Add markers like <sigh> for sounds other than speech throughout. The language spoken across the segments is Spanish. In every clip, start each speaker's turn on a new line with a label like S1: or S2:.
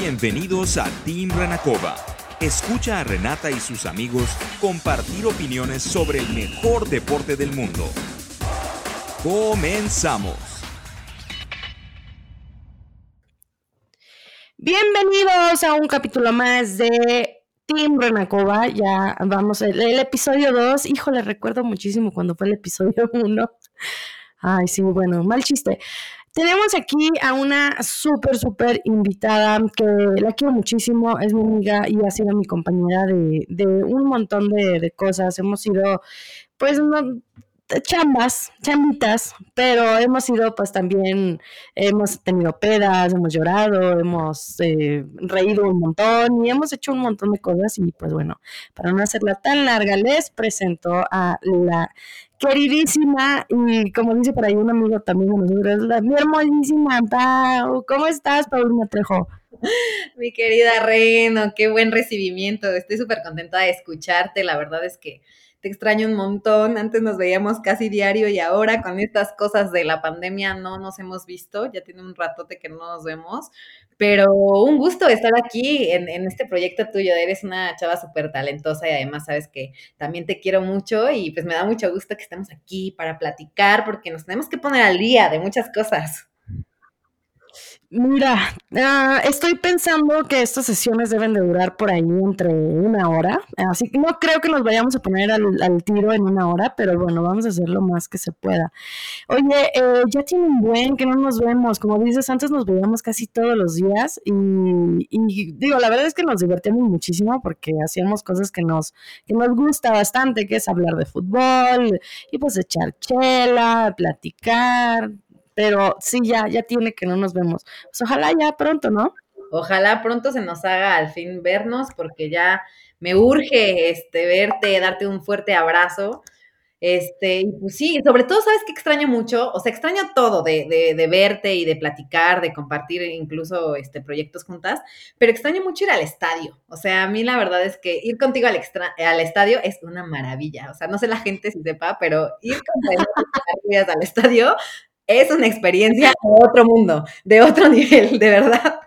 S1: Bienvenidos a Team Renacova. Escucha a Renata y sus amigos compartir opiniones sobre el mejor deporte del mundo. Comenzamos.
S2: Bienvenidos a un capítulo más de Team Renacova. Ya vamos, el, el episodio 2. Híjole, recuerdo muchísimo cuando fue el episodio 1. Ay, sí, bueno, mal chiste. Tenemos aquí a una súper, súper invitada que la quiero muchísimo, es mi amiga y ha sido mi compañera de, de un montón de, de, cosas. Hemos sido, pues, no, chambas, chambitas, pero hemos sido, pues, también, hemos tenido pedas, hemos llorado, hemos eh, reído un montón y hemos hecho un montón de cosas. Y, pues, bueno, para no hacerla tan larga, les presento a la queridísima y como dice por ahí un amigo también de nosotros, la, mi hermosísima Pau. ¿Cómo estás, Paulina Trejo?
S3: Mi querida Reno, qué buen recibimiento. Estoy súper contenta de escucharte. La verdad es que te extraño un montón. Antes nos veíamos casi diario y ahora con estas cosas de la pandemia no nos hemos visto. Ya tiene un ratote que no nos vemos. Pero un gusto estar aquí en, en este proyecto tuyo. Eres una chava súper talentosa y además sabes que también te quiero mucho y pues me da mucho gusto que estemos aquí para platicar porque nos tenemos que poner al día de muchas cosas.
S2: Mira, uh, estoy pensando que estas sesiones deben de durar por ahí entre una hora, así que no creo que nos vayamos a poner al, tiro en una hora, pero bueno, vamos a hacer lo más que se pueda. Oye, eh, ya tiene un buen que no nos vemos, como dices, antes nos veíamos casi todos los días y, y digo, la verdad es que nos divertimos muchísimo porque hacíamos cosas que nos, que nos gusta bastante, que es hablar de fútbol y pues echar chela, platicar, pero sí, ya, ya tiene que no nos vemos. Pues ojalá ya pronto, ¿no?
S3: Ojalá pronto se nos haga al fin vernos, porque ya me urge este, verte, darte un fuerte abrazo. Este, y pues sí, sobre todo, ¿sabes qué extraño mucho? O sea, extraño todo de, de, de, verte y de platicar, de compartir incluso este, proyectos juntas, pero extraño mucho ir al estadio. O sea, a mí la verdad es que ir contigo al, extra, al estadio es una maravilla. O sea, no sé la gente si sepa, pero ir con <laughs> al estadio es una experiencia de otro mundo, de otro <laughs> nivel, de verdad.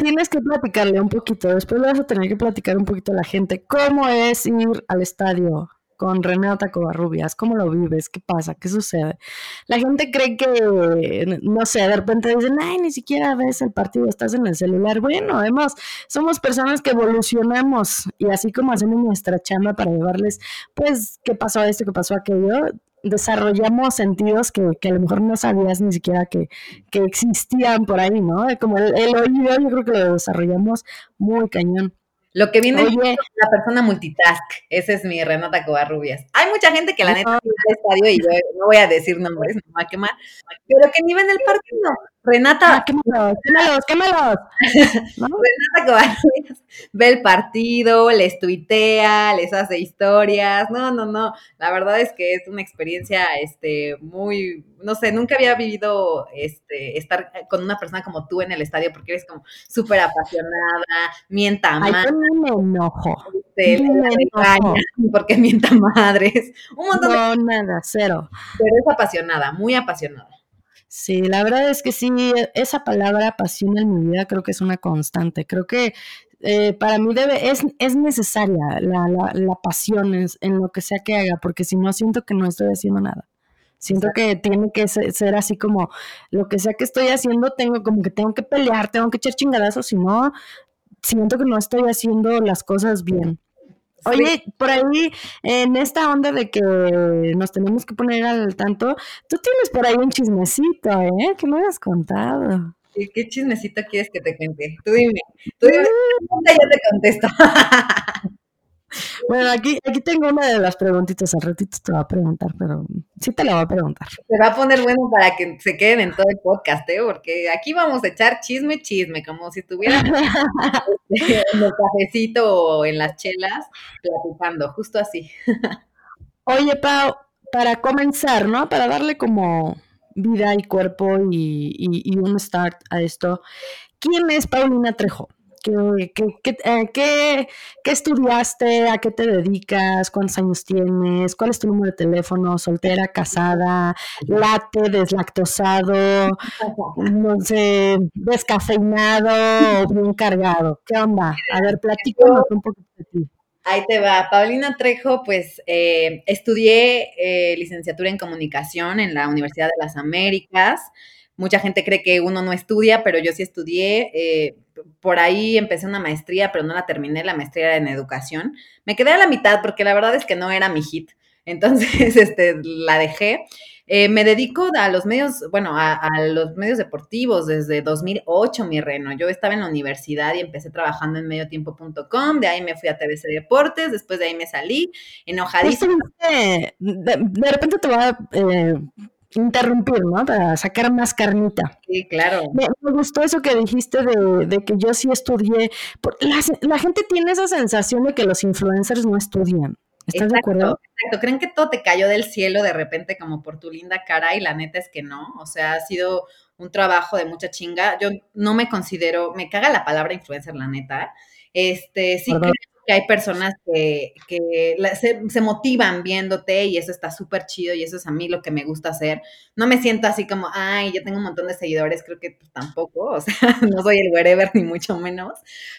S2: Tienes que platicarle un poquito, después vas a tener que platicar un poquito a la gente cómo es ir al estadio con Renata Covarrubias, cómo lo vives, qué pasa, qué sucede. La gente cree que, no sé, de repente dicen, ay, ni siquiera ves el partido, estás en el celular. Bueno, además, somos personas que evolucionamos y así como hacemos nuestra chamba para llevarles, pues, qué pasó esto, qué pasó aquello, desarrollamos sentidos que, que, a lo mejor no sabías ni siquiera que, que existían por ahí, ¿no? Como el, el, oído, yo creo que lo desarrollamos muy cañón.
S3: Lo que viene Oye, es la persona multitask, ese es mi Renata Covarrubias. Hay mucha gente que la neta no. estadio y yo no voy a decir nombres, no me va a quemar, pero que ni ven el partido. Renata.
S2: Ah, quémalos, quémalos, quémalos. <laughs>
S3: ¿No? Renata Covarrubias ve el partido, les tuitea, les hace historias. No, no, no. La verdad es que es una experiencia este, muy, no sé, nunca había vivido este, estar con una persona como tú en el estadio porque eres como súper apasionada, mienta
S2: Ay, más. me enojo.
S3: Este, me enojo. <laughs> Porque mienta madres. Un montón
S2: no,
S3: de...
S2: nada, cero.
S3: Pero es apasionada, muy apasionada.
S2: Sí, la verdad es que sí, esa palabra pasión en mi vida creo que es una constante. Creo que eh, para mí debe, es, es necesaria la, la, la pasión en, en, lo que sea que haga, porque si no siento que no estoy haciendo nada. Siento que tiene que ser, ser, así como lo que sea que estoy haciendo, tengo como que tengo que pelear, tengo que echar chingadazos, si no, siento que no estoy haciendo las cosas bien. Oye, por ahí, en esta onda de que nos tenemos que poner al tanto, tú tienes por ahí un chismecito, ¿eh? Que me has contado.
S3: ¿Qué, ¿Qué, chismecito quieres que te cuente? Tú dime, tú dime, yo te contesto. <laughs>
S2: Bueno, aquí, aquí tengo una de las preguntitas, al ratito te va a preguntar, pero sí te la voy a preguntar.
S3: Se va a poner bueno para que se queden en todo el podcast, ¿eh? Porque aquí vamos a echar chisme, chisme, como si estuvieran <laughs> en el cafecito o en las chelas platicando, justo así.
S2: Oye, Pau, para comenzar, ¿no? Para darle como vida y cuerpo y, y, y un start a esto, ¿quién es Paulina Trejo? ¿Qué, qué, eh, qué, qué, estudiaste? ¿A qué te dedicas? ¿Cuántos años tienes? ¿Cuál es tu número de teléfono? ¿Soltera, casada? ¿Late, deslactosado? No sé, descafeinado o bien cargado. ¿Qué onda? A ver, platícanos un poquito de ti.
S3: Ahí te va. Paulina Trejo, pues eh, estudié eh, licenciatura en comunicación en la Universidad de las Américas. Mucha gente cree que uno no estudia, pero yo sí estudié. Eh, por ahí empecé una maestría, pero no la terminé. La maestría en educación. Me quedé a la mitad porque la verdad es que no era mi hit. <laughs> Entonces, este, la dejé. Eh, me dedico a los medios, bueno, a, los medios deportivos desde 2008, mi reno. Yo estaba en la universidad y empecé trabajando en mediotiempo.com, de ahí me fui a TVC Deportes, después de ahí me salí enojadísima.
S2: De, de, repente te va eh, interrumpir, ¿no? Para sacar más carnita.
S3: Sí, claro.
S2: Me, gustó eso que dijiste de, que yo sí estudié. La, la gente tiene esa sensación de que los influencers no estudian. ¿Estás de acuerdo?
S3: Exacto, creen que todo te cayó del cielo de repente como por tu linda cara y la neta es que no, o sea, ha sido un trabajo de mucha chinga. Yo no me considero, me caga la palabra influencer, la neta. Este, sí creo que hay personas que, que se, motivan viéndote y eso está súper chido y eso es a mí lo que me gusta hacer. No me siento así como, ay, yo tengo un montón de seguidores, creo que pues, tampoco, o sea, <laughs> no soy el wherever ni mucho menos,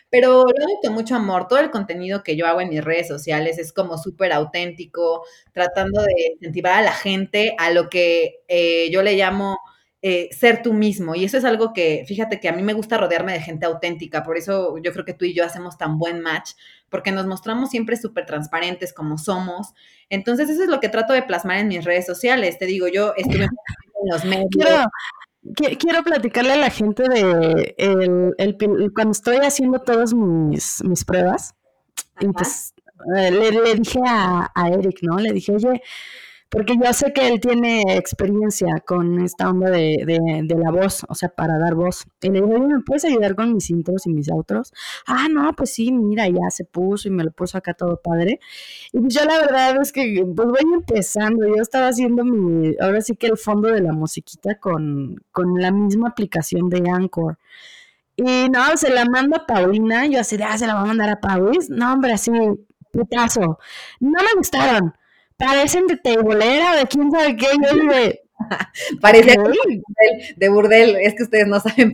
S3: pero lo hago con mucho amor. Todo el contenido que yo hago en mis redes sociales es como súper auténtico, tratando de incentivar a la gente a lo que eh, yo le llamo eh, ser tú mismo. Y eso es algo que, fíjate que a mí me gusta rodearme de gente auténtica, por eso yo creo que tú y yo hacemos tan buen match, porque nos mostramos siempre súper transparentes como somos. Entonces eso es lo que trato de plasmar en mis redes sociales. Te digo, yo estuve <laughs> en los medios.
S2: Quiero, quiero platicarle a la gente de el, cuando estoy haciendo todas mis, mis pruebas. Pues, eh, le, dije a, a Eric, ¿no? Le dije, oye, porque yo sé que él tiene experiencia con esta onda de, de, la voz, o sea, para dar voz. Y le digo, ¿me puedes ayudar con mis intros y mis outros? Ah, no, pues sí, mira, ya se puso y me lo puso acá todo padre. Y yo la verdad es que pues voy empezando, yo estaba haciendo mi, ahora sí que el fondo de la musiquita con, con la misma aplicación de Anchor. Y no, se la mando a Paulina, yo así, ah, se la va a mandar a Paulis. No, hombre, así, putazo. No me gustaron parecen de tebolera, de quién sabe qué, yo de... <laughs>
S3: Parecía de, burdel, es que ustedes no saben.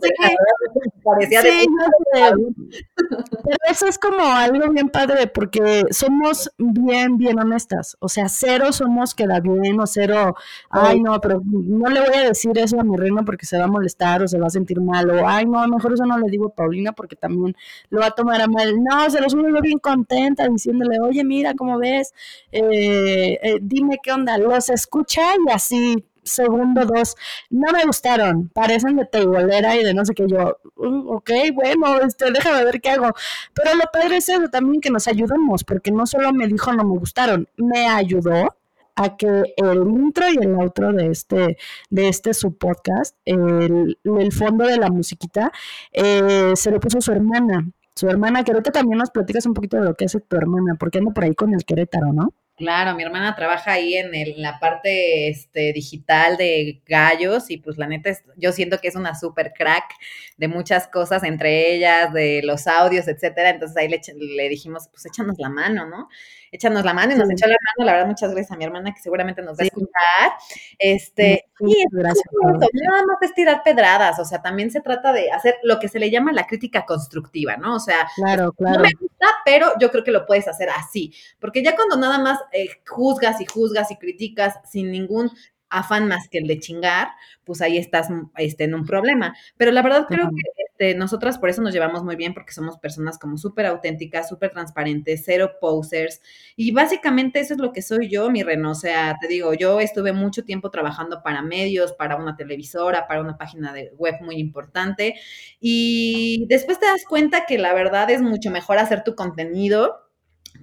S3: Parecía de
S2: Pero eso es como algo bien padre, porque somos bien, bien honestas. O sea, cero somos queda bien, o cero, ay no, pero no le voy a decir eso a mi reina porque se va a molestar o se va a sentir mal, o ay no, mejor eso no le digo a Paulina porque también lo va a tomar a mal. No, se lo subo yo bien contenta diciéndole, oye, mira, ¿cómo ves? Eh, eh, dime qué onda, los escucha y así segundo dos, no me gustaron, parecen de teibolera y de no sé qué, yo, mm, ok, bueno, este, déjame ver qué hago. Pero lo padre es eso también que nos ayudamos, porque no solo me dijo no me gustaron, me ayudó a que el intro y el outro de este, de este su podcast, el, el fondo de la musiquita, eh, se lo puso su hermana. Su hermana, que ahorita también nos platicas un poquito de lo que hace tu hermana, porque anda por ahí con el Querétaro, ¿no?
S3: Claro, mi hermana trabaja ahí en, la parte este, digital de gallos y pues la neta es, yo siento que es una super crack de muchas cosas, entre ellas de los audios, etcétera. Entonces ahí le, le dijimos, pues échanos la mano, ¿no? échanos la mano y nos echó la mano. La verdad, muchas gracias a mi hermana que seguramente nos va a escuchar. Este, y gracias. nada más es tirar pedradas, o sea, también se trata de hacer lo que se le llama la crítica constructiva, ¿no? O sea,
S2: claro, claro.
S3: no me gusta, pero yo creo que lo puedes hacer así, porque ya cuando nada más eh, juzgas y juzgas y criticas sin ningún afán más que el de chingar, pues ahí estás este, en un problema. Pero la verdad creo que este, nosotras por eso nos llevamos muy bien, porque somos personas como súper auténticas, súper transparentes, cero posers. Y básicamente eso es lo que soy yo, mi Reno. O sea, te digo, yo estuve mucho tiempo trabajando para medios, para una televisora, para una página de web muy importante. Y después te das cuenta que la verdad es mucho mejor hacer tu contenido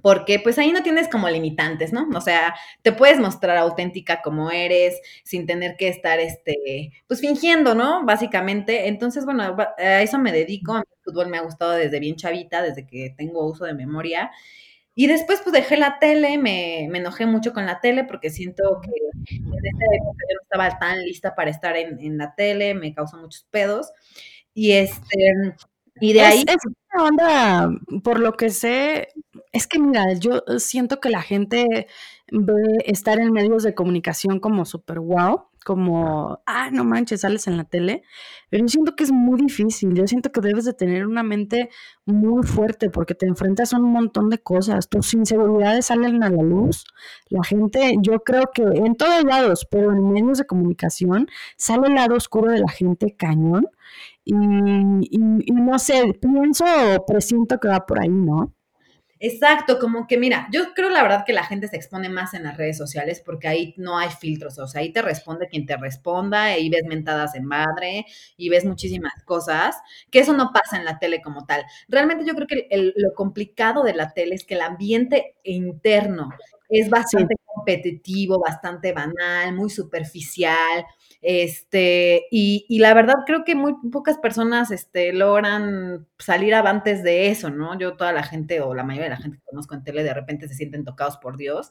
S3: porque pues ahí no tienes como limitantes, ¿no? O sea, te puedes mostrar auténtica como eres, sin tener que estar, este, pues fingiendo, ¿no? Básicamente. Entonces, bueno, a eso me dedico. A mí el fútbol me ha gustado desde bien chavita, desde que tengo uso de memoria. Y después, pues dejé la tele, me, me enojé mucho con la tele porque siento que en esa época yo no estaba tan lista para estar en, en la tele, me causó muchos pedos. Y este, y de ahí.
S2: buena onda, por lo que sé, es que mira, yo siento que la gente ve estar en medios de comunicación como súper wow, como, ah, no manches, sales en la tele, pero yo siento que es muy difícil, yo siento que debes de tener una mente muy fuerte porque te enfrentas a un montón de cosas, tus inseguridades salen a la luz, la gente, yo creo que en todos lados, pero en medios de comunicación, sale el lado oscuro de la gente cañón. Y, y no sé, pienso o presiento que va por ahí, ¿no?
S3: Exacto, como que mira, yo creo la verdad que la gente se expone más en las redes sociales porque ahí no hay filtros, o sea, ahí te responde quien te responda, ahí ves mentadas en madre y ves muchísimas cosas, que eso no pasa en la tele como tal. Realmente yo creo que lo complicado de la tele es que el ambiente interno es bastante competitivo, bastante banal, muy superficial, este, y, la verdad creo que muy pocas personas este, logran salir avantes de eso, ¿no? Yo toda la gente o la mayoría de la gente que conozco en tele de repente se sienten tocados por Dios.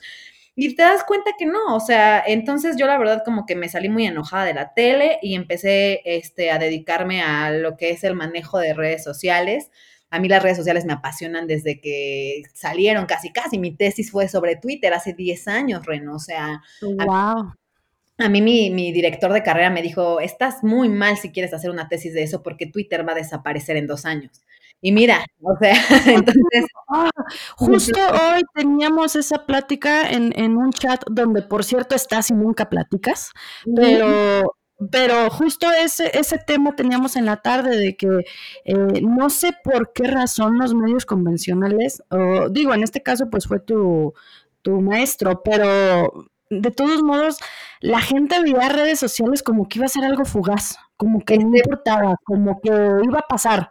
S3: Y te das cuenta que no, o sea, entonces yo la verdad como que me salí muy enojada de la tele y empecé este, a dedicarme a lo que es el manejo de redes sociales. A mí las redes sociales me apasionan desde que salieron casi casi. Mi tesis fue sobre Twitter hace 10 años, Reno. O sea,
S2: wow
S3: a mí mi, director de carrera me dijo, estás muy mal si quieres hacer una tesis de eso porque Twitter va a desaparecer en dos años. Y mira, o sea, <laughs> entonces...
S2: Ah, <laughs> justo hoy teníamos esa plática en, un chat donde, por cierto, estás y nunca platicas, pero, pero justo ese, ese tema teníamos en la tarde de que eh, no sé por qué razón los medios convencionales, o digo, en este caso pues fue tu, tu maestro, pero de todos modos, la gente veía redes sociales como que iba a ser algo fugaz, como que no importaba, como que iba a pasar.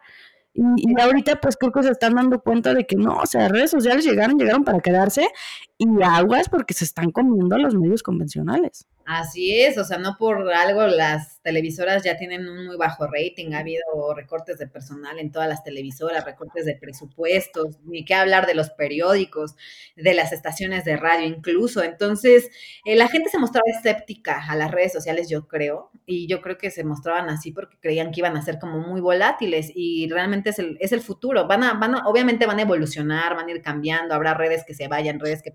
S2: Y, y, ahorita pues creo que se están dando cuenta de que no, o sea, redes sociales llegaron, llegaron para quedarse y aguas porque se están comiendo los medios convencionales.
S3: Así es, o sea, no por algo las televisoras ya tienen un muy bajo rating, ha habido recortes de personal en todas las televisoras, recortes de presupuestos, ni qué hablar de los periódicos, de las estaciones de radio incluso. Entonces, eh, la gente se mostraba escéptica a las redes sociales, yo creo, y yo creo que se mostraban así porque creían que iban a ser como muy volátiles y realmente es el, es el futuro. Van a, van a, obviamente van a evolucionar, van a ir cambiando, habrá redes que se vayan, redes que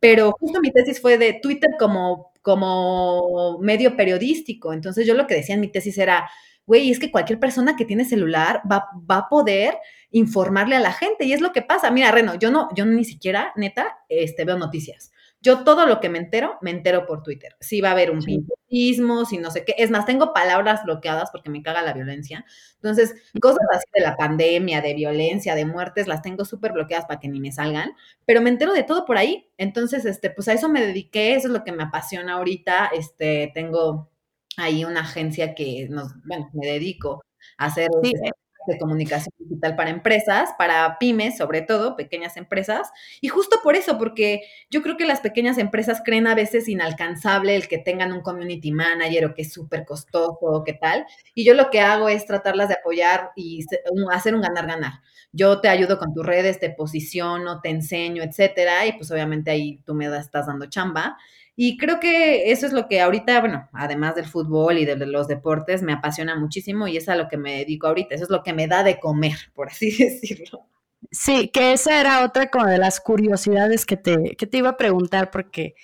S3: pero justo mi tesis fue de Twitter como, como medio periodístico. Entonces yo lo que decía en mi tesis era, güey, es que cualquier persona que tiene celular va, va, a poder informarle a la gente. Y es lo que pasa. Mira, Reno, yo no, yo ni siquiera, neta, este, veo noticias. Yo todo lo que me entero, me entero por Twitter. Si va a haber un pintismo, si no sé qué. Es más, tengo palabras bloqueadas porque me caga la violencia. Entonces, cosas así de la pandemia, de violencia, de muertes, las tengo súper bloqueadas para que ni me salgan. Pero me entero de todo por ahí. Entonces, este, pues a eso me dediqué, eso es lo que me apasiona ahorita. Este, tengo ahí una agencia que nos, bueno, me dedico a hacer este, de comunicación digital para empresas, para pymes, sobre todo, pequeñas empresas. Y justo por eso, porque yo creo que las pequeñas empresas creen a veces inalcanzable el que tengan un community manager o que es súper costoso o qué tal. Y yo lo que hago es tratarlas de apoyar y hacer un ganar-ganar. Yo te ayudo con tus redes, te posiciono, te enseño, etcétera. Y pues obviamente ahí tú me estás dando chamba. Y creo que eso es lo que ahorita, bueno, además del fútbol y de los deportes, me apasiona muchísimo y es a lo que me dedico ahorita. Eso es lo que me da de comer, <laughs> por así <laughs> decirlo.
S2: Sí, que esa era otra como de las curiosidades que te, que te iba a preguntar, porque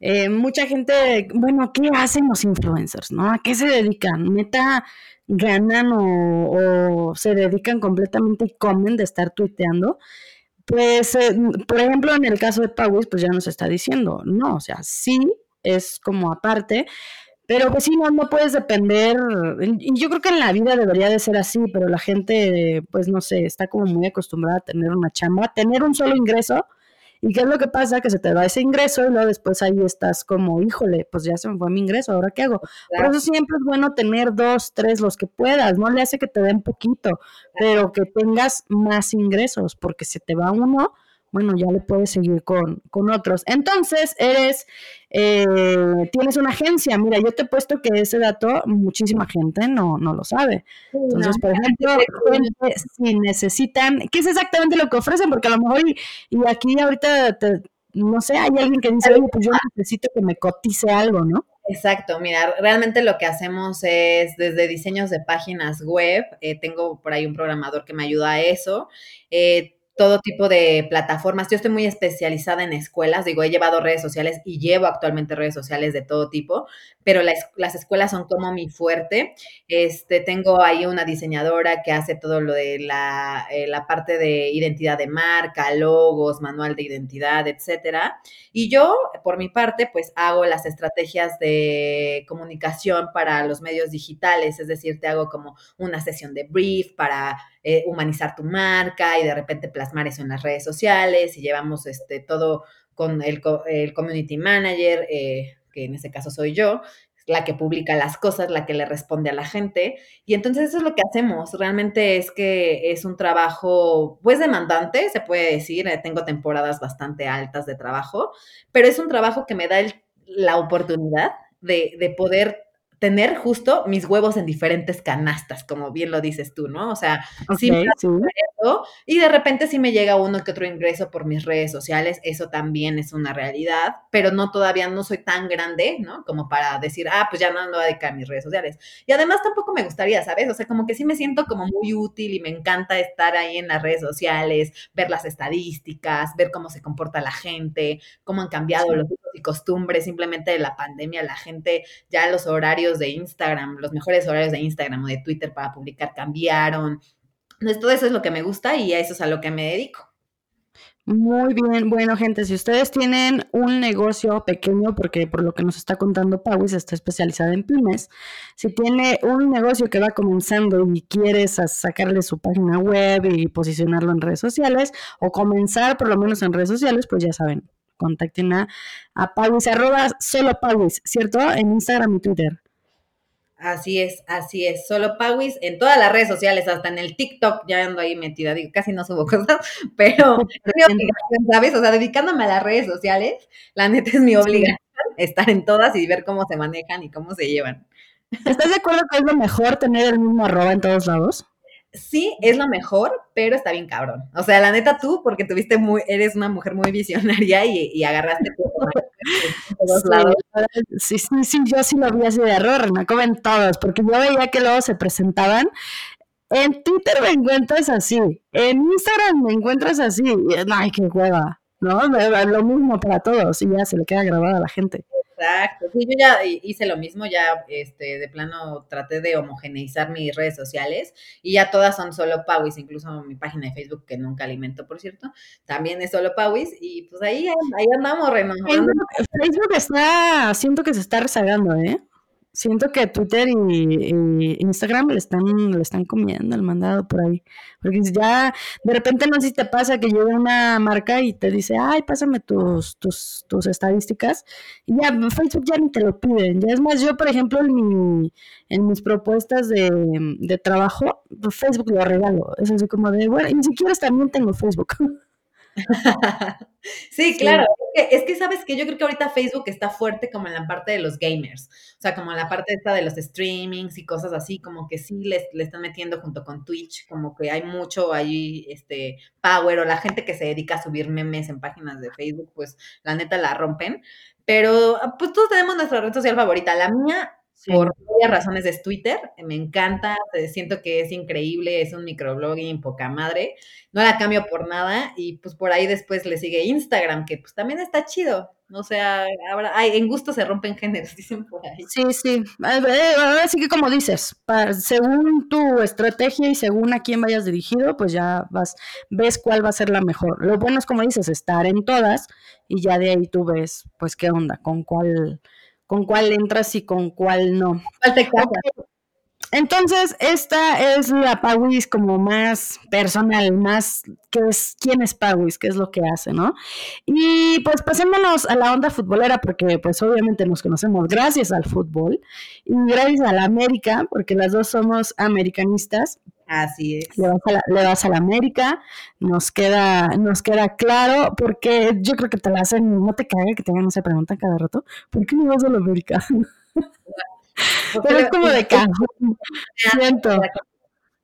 S2: eh, mucha gente, bueno, ¿qué hacen los influencers? ¿No? ¿A qué se dedican? ¿Meta ganan o se dedican completamente y comen de estar tuiteando? Pues, eh, por ejemplo, en el caso de Pauis, pues ya nos está diciendo, no, o sea, sí es como aparte, pero pues sí, no, no puedes depender, yo creo que en la vida debería de ser así, pero la gente, pues no sé, está como muy acostumbrada a tener una chamba, tener un solo ingreso ¿Y qué es lo que pasa? Que se te va ese ingreso y luego después ahí estás como, híjole, pues ya se me fue mi ingreso, ¿ahora qué hago? Por eso siempre es bueno tener dos, tres, los que puedas, no le hace que te den poquito, pero que tengas más ingresos, porque si te va uno, bueno, ya le puedes seguir con, con otros. Entonces, eres, eh, tienes una agencia. Mira, yo te he puesto que ese dato muchísima gente no, no lo sabe. Entonces, por ejemplo, si necesitan, ¿qué es exactamente lo que ofrecen? Porque a lo mejor, y, y aquí ahorita, no sé, hay alguien que dice, oye, pues yo necesito que me cotice algo, ¿no?
S3: Exacto, mira, realmente lo que hacemos es desde diseños de páginas web, eh, tengo por ahí un programador que me ayuda a eso, eh, todo tipo de plataformas. Yo estoy muy especializada en escuelas, digo, he llevado redes sociales y llevo actualmente redes sociales de todo tipo, pero las escuelas son como mi fuerte. Este, tengo ahí una diseñadora que hace todo lo de la, eh, la parte de identidad de marca, logos, manual de identidad, etcétera. Y yo, por mi parte, pues hago las estrategias de comunicación para los medios digitales, es decir, te hago como una sesión de brief para eh, humanizar tu marca y de repente plasmar eso en las redes sociales y llevamos este, todo con el, el community manager, eh, que en ese caso soy yo, la que publica las cosas, la que le responde a la gente. Y entonces eso es lo que hacemos. Realmente es que es un trabajo, pues demandante, se puede decir. Eh, tengo temporadas bastante altas de trabajo, pero es un trabajo que me da la oportunidad de, de poder tener justo mis huevos en diferentes canastas, como bien lo dices tú, ¿no? O sea, sí, y de repente sí me llega uno que otro ingreso por mis redes sociales, eso también es una realidad, pero no todavía no soy tan grande, ¿no? Como para decir, ah, pues ya no ando a dedicar mis redes sociales. Y además tampoco me gustaría, ¿sabes? O sea, como que sí me siento como muy útil y me encanta estar ahí en las redes sociales, ver las estadísticas, ver cómo se comporta la gente, cómo han cambiado los y costumbres simplemente de la pandemia, la gente ya los horarios de Instagram, los mejores horarios de Instagram o de Twitter para publicar cambiaron. Entonces, todo eso es lo que me gusta y a eso es a lo que me dedico.
S2: Muy bien, bueno gente, si ustedes tienen un negocio pequeño, porque por lo que nos está contando Pauis está especializada en pymes, si tiene un negocio que va comenzando y quieres sacarle su página web y posicionarlo en redes sociales, o comenzar por lo menos en redes sociales, pues ya saben, contacten a, a Pauis, arroba solo Pauis, ¿cierto? En Instagram y Twitter.
S3: Así es, así es. Solo Pawis en todas las redes sociales, hasta en el TikTok ya ando ahí metida. Digo, casi no subo <laughs> cosas, pero <laughs> es mi obligación, ¿sabes? O sea, dedicándome a las redes sociales, la neta es mi obligación estar en todas y ver cómo se manejan y cómo se llevan.
S2: ¿Estás de acuerdo que es lo mejor tener el mismo arroba en todos lados?
S3: Sí es lo mejor, pero está bien cabrón. O sea, la neta tú, porque tuviste muy, eres una mujer muy visionaria y, agarraste
S2: todos lados. Sí, sí, sí, yo sí lo vi así de error, me comen todos, porque yo veía que luego se presentaban. En Twitter me encuentras así, en Instagram me encuentras así, ay, qué hueva, ¿no? Lo mismo para todos y ya se le queda grabada a la gente.
S3: Exacto, sí, yo ya hice lo mismo, ya este, de plano traté de homogeneizar mis redes sociales y ya todas son solo Pawis, incluso mi página de Facebook, que nunca alimento, por cierto, también es solo Pawis y pues ahí, ahí andamos renovando.
S2: Facebook está, siento que se está rezagando, ¿eh? Siento que Twitter y, Instagram le están, le están comiendo el mandado por ahí. Porque ya de repente no sé si te pasa que llega una marca y te dice, ay, pásame tus, tus, tus estadísticas. Y ya Facebook ya ni te lo piden. Ya es más, yo, por ejemplo, en, mi, en mis propuestas de, de trabajo, Facebook lo regalo. Es así como de, bueno, ni siquiera también tengo Facebook. <laughs> <laughs>
S3: sí, claro. Es que, sabes que yo creo que ahorita Facebook está fuerte como en la parte de los gamers. O sea, como en la parte esta de los streamings y cosas así, como que sí le, le están metiendo junto con Twitch, como que hay mucho ahí, este, power, o la gente que se dedica a subir memes en páginas de Facebook, pues la neta la rompen. Pero pues todos tenemos nuestra red social favorita. La mía por varias razones es Twitter, me encanta, eh, siento que es increíble, es un microblogging poca madre, no la cambio por nada y pues por ahí después le sigue Instagram, que pues también está chido, o sea, ahora, en gusto se rompen géneros, <laughs> dicen por ahí.
S2: Sí, sí, ahora sí que como dices, según tu estrategia y según a quién vayas dirigido, pues ya vas, ves cuál va a ser la mejor. Lo bueno es como dices, estar en todas y ya de ahí tú ves, pues qué onda, con cuál con cuál entras y con cuál no.
S3: ¿Cuál te
S2: Entonces, esta es la Pawis como más personal, más que es quién es Pawis, qué es lo que hace, ¿no? Y pues pasémonos a la onda futbolera, porque pues obviamente nos conocemos gracias al fútbol y gracias a la América, porque las dos somos americanistas.
S3: Así es.
S2: Le vas, a la, América, nos queda, nos queda claro, porque yo creo que te la hacen, no te caga que te hagan esa pregunta cada rato, ¿por qué no vas a la América? <laughs> Pero es como de cajón, <laughs> siento.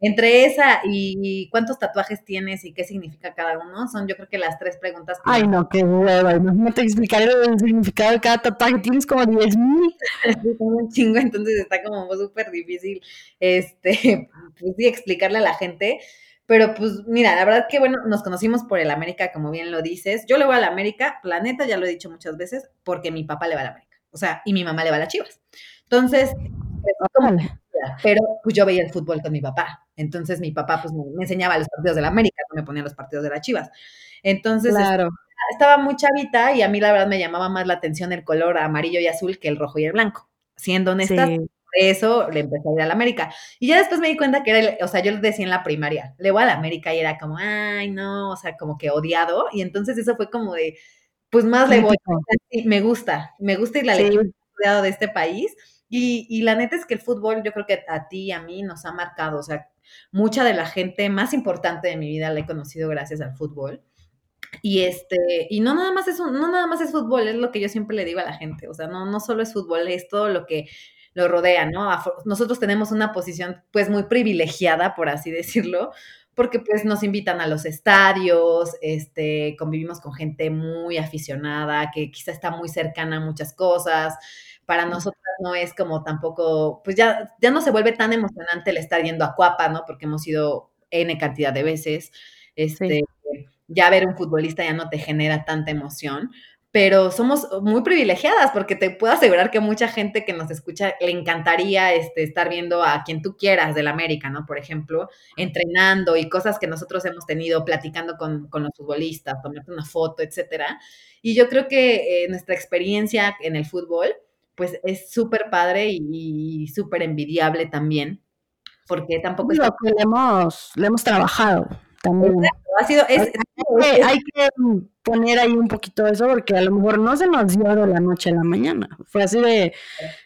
S3: Entre esa y cuántos tatuajes tienes y qué significa cada uno, son yo creo que las tres preguntas. Que
S2: Ay, no, qué hueva, imagínate explicar el significado de cada tatuaje, tienes como 10 mil. <laughs>
S3: un chingo, entonces está como súper difícil, este, <laughs> pues sí, explicarle a la gente. Pero pues mira, la verdad que bueno, nos conocimos por el América, como bien lo dices. Yo le voy al América, planeta, ya lo he dicho muchas veces, porque mi papá le va al América. O sea, y mi mamá le va a las Chivas. Entonces, pero pues yo veía el fútbol con mi papá. Entonces mi papá pues me, enseñaba los partidos de la América, no me ponía los partidos de las Chivas. Entonces
S2: claro.
S3: estaba muy chavita y a mí la verdad me llamaba más la atención el color amarillo y azul que el rojo y el blanco. Siendo honesta, por eso le empecé a ir a la América. Y ya después me di cuenta que era, o sea, yo lo decía en la primaria, le voy a la América y era como, ay, no, o sea, como que odiado. Y entonces eso fue como de, pues más le voy. Me gusta, me gusta ir la sí. de este país y, la neta es que el fútbol, yo creo que a ti y a mí nos ha marcado, o sea, mucha de la gente más importante de mi vida la he conocido gracias al fútbol. Y este, y no nada más es no nada más es fútbol, es lo que yo siempre le digo a la gente, o sea, no, no solo es fútbol, es todo lo que lo rodea, ¿no? Nosotros tenemos una posición pues muy privilegiada, por así decirlo, porque pues nos invitan a los estadios, este, convivimos con gente muy aficionada, que quizá está muy cercana a muchas cosas, para nosotras no es como tampoco, pues ya, ya no se vuelve tan emocionante el estar yendo a Cuapa, ¿no? Porque hemos ido N cantidad de veces. Este, Ya ver un futbolista ya no te genera tanta emoción, pero somos muy privilegiadas porque te puedo asegurar que mucha gente que nos escucha le encantaría este, estar viendo a quien tú quieras del América, ¿no? Por ejemplo, entrenando y cosas que nosotros hemos tenido platicando con, con los futbolistas, tomarte una foto, etcétera. Y yo creo que eh, nuestra experiencia en el fútbol pues es súper padre y, súper envidiable también, porque tampoco...
S2: es que le hemos, le hemos trabajado también.
S3: ha sido, es,
S2: hay, que, poner ahí un poquito eso porque a lo mejor no se nos dio de la noche a la mañana. Fue así de,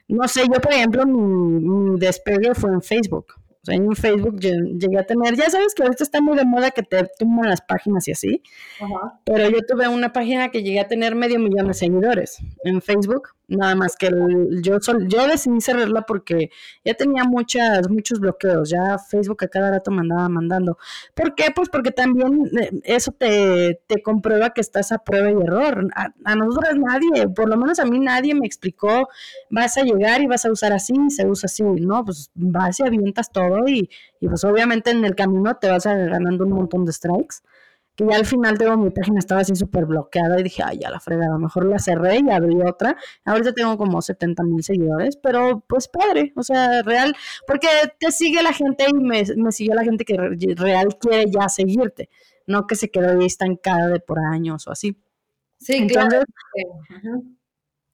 S2: no sé, yo por ejemplo mi despegue fue en Facebook en Facebook llegué a tener, ya sabes que ahorita está muy de moda que te tumban las páginas y así, pero yo tuve una página que llegué a tener medio millón de seguidores en Facebook, nada más que yo, yo decidí cerrarla porque ya tenía muchas, muchos bloqueos, ya Facebook a cada rato me andaba mandando. ¿Por qué? Pues porque también eh, eso te, te comprueba que estás a prueba y error. A, a nosotros nadie, por lo menos a mí nadie me explicó, vas a llegar y vas a usar así, se usa así, ¿no? Pues vas y avientas todo y, pues obviamente en el camino te vas ganando un montón de strikes. Que ya al final tengo mi página estaba así súper bloqueada y dije, ay, ya la fregada, mejor la cerré y abrí otra. Ahorita tengo como 70 mil seguidores, pero pues padre, o sea, real, porque te sigue la gente y me, me sigue la gente que real quiere ya seguirte, no que se quedó ahí estancada de por años o así.
S3: Sí, Entonces,
S2: claro.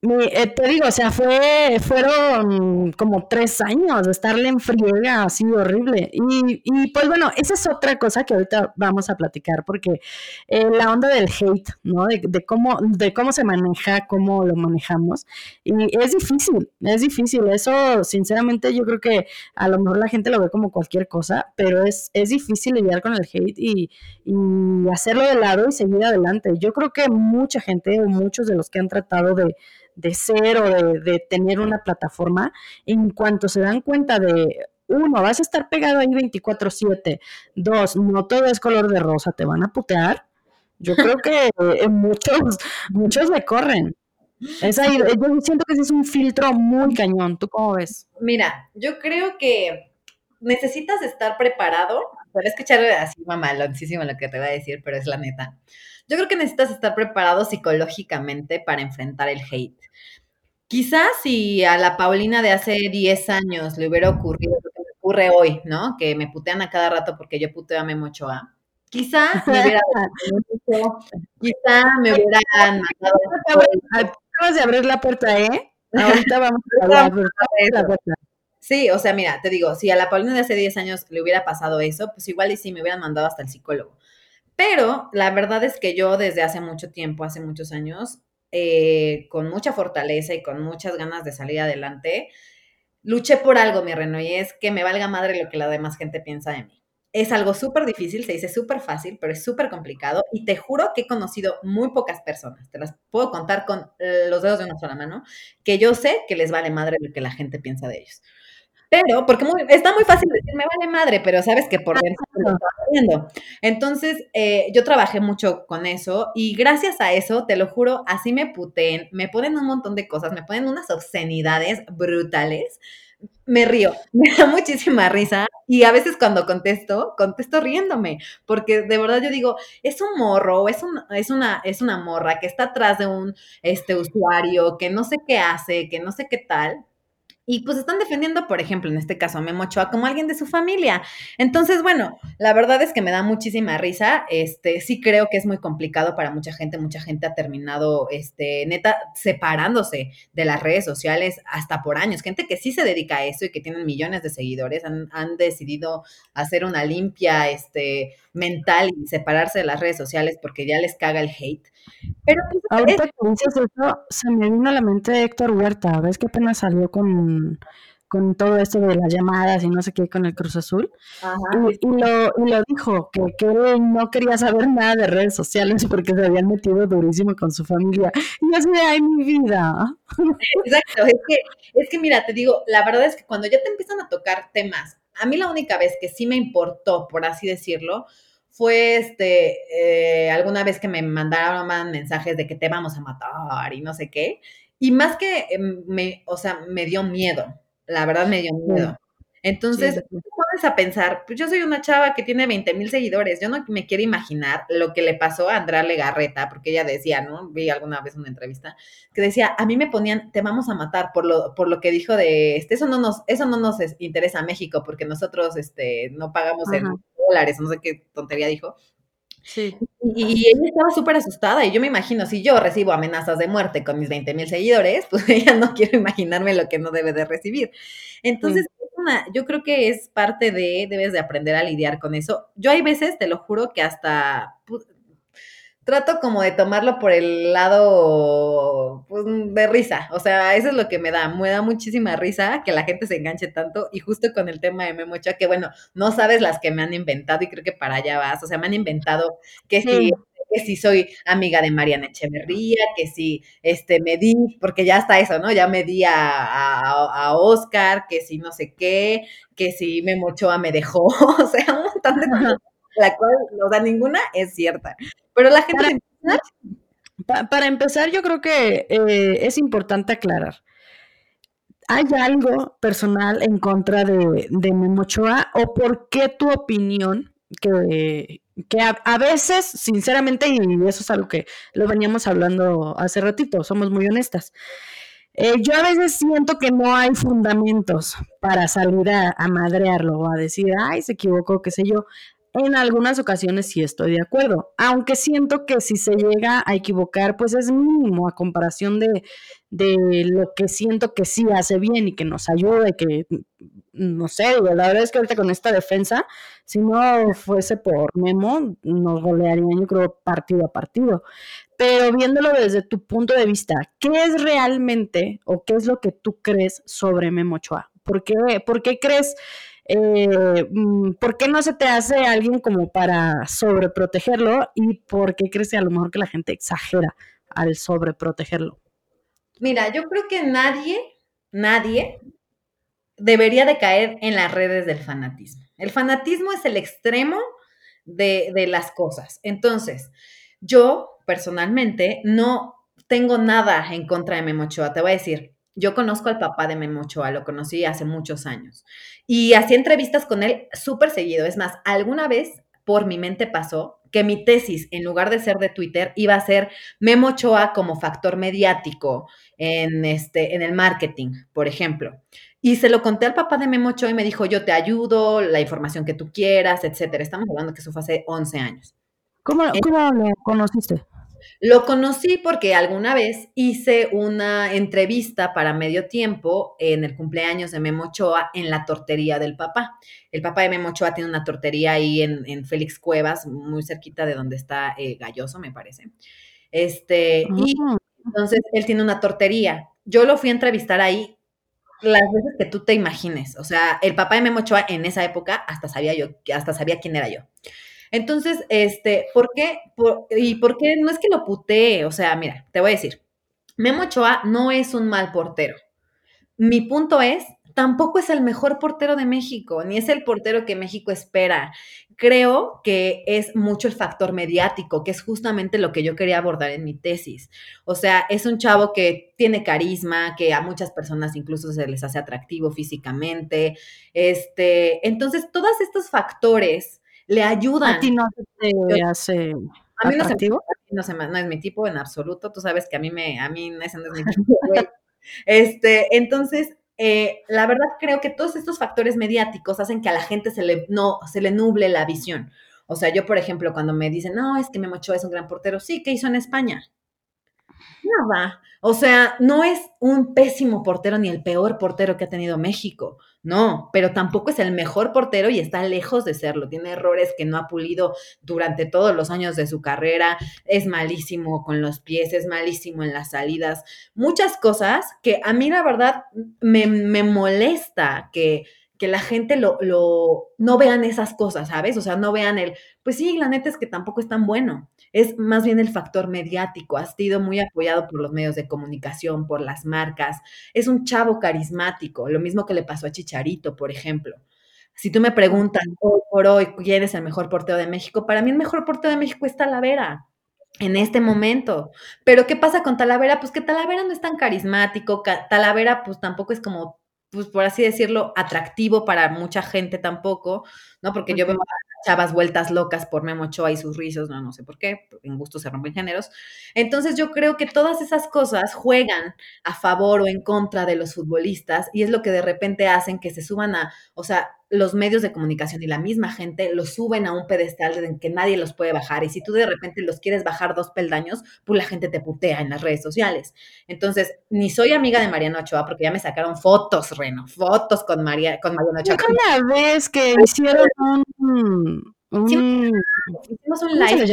S2: Eh, te digo, o sea, fue, fueron como tres años de estarle en friega, así horrible. Y, y pues bueno, esa es otra cosa que ahorita vamos a platicar, porque eh, la onda del hate, ¿no? De, de, cómo, de cómo se maneja, cómo lo manejamos. Y es difícil, es difícil. Eso, sinceramente, yo creo que a lo mejor la gente lo ve como cualquier cosa, pero es, es difícil lidiar con el hate y, y hacerlo de lado y seguir adelante. Yo creo que mucha gente, muchos de los que han tratado de de ser o de, tener una plataforma, en cuanto se dan cuenta de, uno, vas a estar pegado ahí 24/7, dos, no todo es color de rosa, te van a putear. Yo <laughs> creo que eh, muchos, muchos le corren. Es ahí, yo siento que ese es un filtro muy cañón. ¿Tú cómo ves?
S3: Mira, yo creo que necesitas estar preparado. Voy a escuchar así mamaloncísimo lo que te voy a decir, pero es la neta. Yo creo que necesitas estar preparado psicológicamente para enfrentar el hate. Quizás si a la Paulina de hace 10 años le hubiera ocurrido lo que me ocurre hoy, ¿no? Que me putean a cada rato porque yo puteo a Memo Ochoa. <laughs> Quizá me hubiera quizá me hubieran
S2: Acabas de abrir la puerta, ¿eh? Ahorita vamos a abrir la puerta.
S3: Sí, o sea, mira, te digo, si a la Paulina de hace 10 años le hubiera pasado eso, pues igual y sí me hubieran mandado hasta el psicólogo. Pero la verdad es que yo desde hace mucho tiempo, hace muchos años, eh, con mucha fortaleza y con muchas ganas de salir adelante, luché por algo, mi Reno, y es que me valga madre lo que la demás gente piensa de mí. Es algo súper difícil, se dice súper fácil, pero es súper complicado y te juro que he conocido muy pocas personas, te las puedo contar con los dedos de una sola mano, que yo sé que les vale madre lo que la gente piensa de ellos. Pero, porque está muy fácil decir, me vale madre, pero sabes que por dentro lo estoy haciendo. Entonces, eh, yo trabajé mucho con eso y gracias a eso, te lo juro, así me puteen, me ponen un montón de cosas, me ponen unas obscenidades brutales. Me río, <laughs> me da muchísima risa y a veces cuando contesto, contesto riéndome, porque de verdad yo digo, es un morro, es, un, es, una, es una morra que está atrás de un este, usuario, que no sé qué hace, que no sé qué tal, y pues están defendiendo, por ejemplo, en este caso a Memo Ochoa como alguien de su familia. Entonces, bueno, la verdad es que me da muchísima risa. Este, sí creo que es muy complicado para mucha gente. Mucha gente ha terminado, este, neta, separándose de las redes sociales hasta por años. Gente que sí se dedica a eso y que tienen millones de seguidores han, han decidido hacer una limpia, este, mental y separarse de las redes sociales porque ya les caga el hate.
S2: Pero ahorita que dices eso, se me vino a la mente Héctor Huerta, ves que apenas salió con, con todo esto de las llamadas y no sé qué con el Cruz Azul. Y, lo, y, lo, dijo, que, que, él no quería saber nada de redes sociales <laughs> porque se habían metido durísimo con su familia. Y así ay, mi vida.
S3: Exacto, es que, es que mira, te digo, la verdad es que cuando ya te empiezan a tocar temas, a mí la única vez que sí me importó, por así decirlo, fue este, eh, alguna vez que me mandaron mensajes de que te vamos a matar y no sé qué. Y más que em, me, o sea, me dio miedo, la verdad me dio miedo. Entonces, sí, pones a pensar, pues yo soy una chava que tiene 20 mil seguidores, yo no me quiero imaginar lo que le pasó a Andrea Legarreta, porque ella decía, ¿no? Vi alguna vez una entrevista, que decía, a mí me ponían, te vamos a matar por lo, por lo que dijo de, este, eso no nos, eso no nos interesa a México, porque nosotros, este, no pagamos en dólares, no sé qué tontería dijo. Sí. Y, ella estaba súper asustada y yo me imagino, si yo recibo amenazas de muerte con mis 20 mil seguidores, <laughs> pues ella no quiero imaginarme lo que no debe de recibir. Entonces, yo creo que es parte de, debes de aprender a lidiar con eso. Yo hay veces, te lo juro, que hasta trato como de tomarlo por el lado pues, de risa. O sea, eso es lo que me da. Me da muchísima risa que la gente se enganche tanto. Y justo con el tema de Memocha, que bueno, no sabes las que me han inventado y creo que para allá vas. O sea, me han inventado que si que si soy amiga de Mariana Echeverría, que si este, me di, porque ya está eso, ¿no? Ya me di a, a, Oscar, que si no sé qué, que si Memo Ochoa me dejó, <laughs> o sea, un montón de cosas, la cual, o sea, ninguna es cierta. Pero la gente...
S2: Para, empezar, yo creo que eh, es importante aclarar. ¿Hay algo personal en contra de, de Memo Ochoa o por qué tu opinión que, que a, veces, sinceramente, y eso es algo que lo veníamos hablando hace ratito, somos muy honestas. Eh, yo a veces siento que no hay fundamentos para salir a, a, madrearlo o a decir, ay, se equivocó, qué sé yo. En algunas ocasiones sí estoy de acuerdo, aunque siento que si se llega a equivocar, pues es mínimo a comparación de, de lo que siento que sí hace bien y que nos ayuda y que, no sé, la verdad es que ahorita con esta defensa, si no fuese por Memo, nos golearían yo creo partido a partido. Pero viéndolo desde tu punto de vista, ¿qué es realmente o qué es lo que tú crees sobre Memo Ochoa? ¿Por qué, por qué crees eh, mm, ¿por qué no se te hace alguien como para sobreprotegerlo y por qué crees que a lo mejor que la gente exagera al sobreprotegerlo?
S3: Mira, yo creo que nadie, nadie debería de caer en las redes del fanatismo. El fanatismo es el extremo de, las cosas. Entonces, yo personalmente no tengo nada en contra de Memo Ochoa. Te voy a decir, yo conozco al papá de Memo Ochoa, lo conocí hace muchos años. Y hacía entrevistas con él súper seguido. Es más, alguna vez por mi mente pasó que mi tesis, en lugar de ser de Twitter, iba a ser Memo Ochoa como factor mediático en, este, en el marketing, por ejemplo. Y se lo conté al papá de Memo Ochoa y me dijo, yo te ayudo, la información que tú quieras, etcétera. Estamos hablando que eso fue hace 11 años.
S2: ¿Cómo, ¿cómo lo conociste?
S3: Lo conocí porque alguna vez hice una entrevista para medio tiempo en el cumpleaños de Memo Ochoa en la tortería del papá. El papá de Memo Ochoa tiene una tortería ahí en, Félix Cuevas, muy cerquita de donde está eh, Galloso, me parece. Este, y ah. entonces él tiene una tortería. Yo lo fui a entrevistar ahí las veces que tú te imagines. O sea, el papá de Memo Ochoa en esa época hasta sabía yo, hasta sabía quién era yo. Entonces, este, ¿por qué? ¿Y por qué? No es que lo putee, o sea, mira, te voy a decir, Memo Ochoa no es un mal portero. Mi punto es tampoco es el mejor portero de México, ni es el portero que México espera. Creo que es mucho el factor mediático, que es justamente lo que yo quería abordar en mi tesis. O sea, es un chavo que tiene carisma, que a muchas personas incluso se les hace atractivo físicamente. Este, entonces, todos estos factores le ayudan.
S2: ¿A ti no te hace
S3: a mí
S2: atractivo?
S3: No, se me, no, es mi tipo en absoluto. Tú sabes que a mí me, a mí ese no es mi tipo. <laughs> Este, entonces, eh, la verdad creo que todos estos factores mediáticos hacen que a la gente se le, no, se le nuble la visión. O sea, yo, por ejemplo, cuando me dicen, no, es que Memo Ochoa es un gran portero, sí, ¿qué hizo en España? Nada. O sea, no es un pésimo portero ni el peor portero que ha tenido México. No, pero tampoco es el mejor portero y está lejos de serlo. Tiene errores que no ha pulido durante todos los años de su carrera. Es malísimo con los pies, es malísimo en las salidas. Muchas cosas que a mí la verdad me, me molesta que que la gente lo, lo, no vean esas cosas, ¿sabes? O sea, no vean el, pues sí, la neta es que tampoco es tan bueno. Es más bien el factor mediático. Ha sido muy apoyado por los medios de comunicación, por las marcas. Es un chavo carismático, lo mismo que le pasó a Chicharito, por ejemplo. Si tú me preguntas hoy por hoy quién es el mejor portero de México, para mí el mejor portero de México es Talavera en este momento. Pero ¿qué pasa con Talavera? Pues que Talavera no es tan carismático, Talavera pues tampoco es como pues por así decirlo, atractivo para mucha gente tampoco, ¿no? Porque yo veo chavas vueltas locas por Memo Ochoa y sus rizos, no, no sé por qué, en gusto se rompen géneros. Entonces yo creo que todas esas cosas juegan a favor o en contra de los futbolistas y es lo que de repente hacen que se suban a, o sea, los medios de comunicación y la misma gente los suben a un pedestal en que nadie los puede bajar. Y si tú de repente los quieres bajar dos peldaños, pues la gente te putea en las redes sociales. Entonces, ni soy amiga de Mariano Ochoa porque ya me sacaron fotos, Reno, fotos con, María, con Mariano Ochoa.
S2: Una vez que hicieron un...
S3: hicimos un live.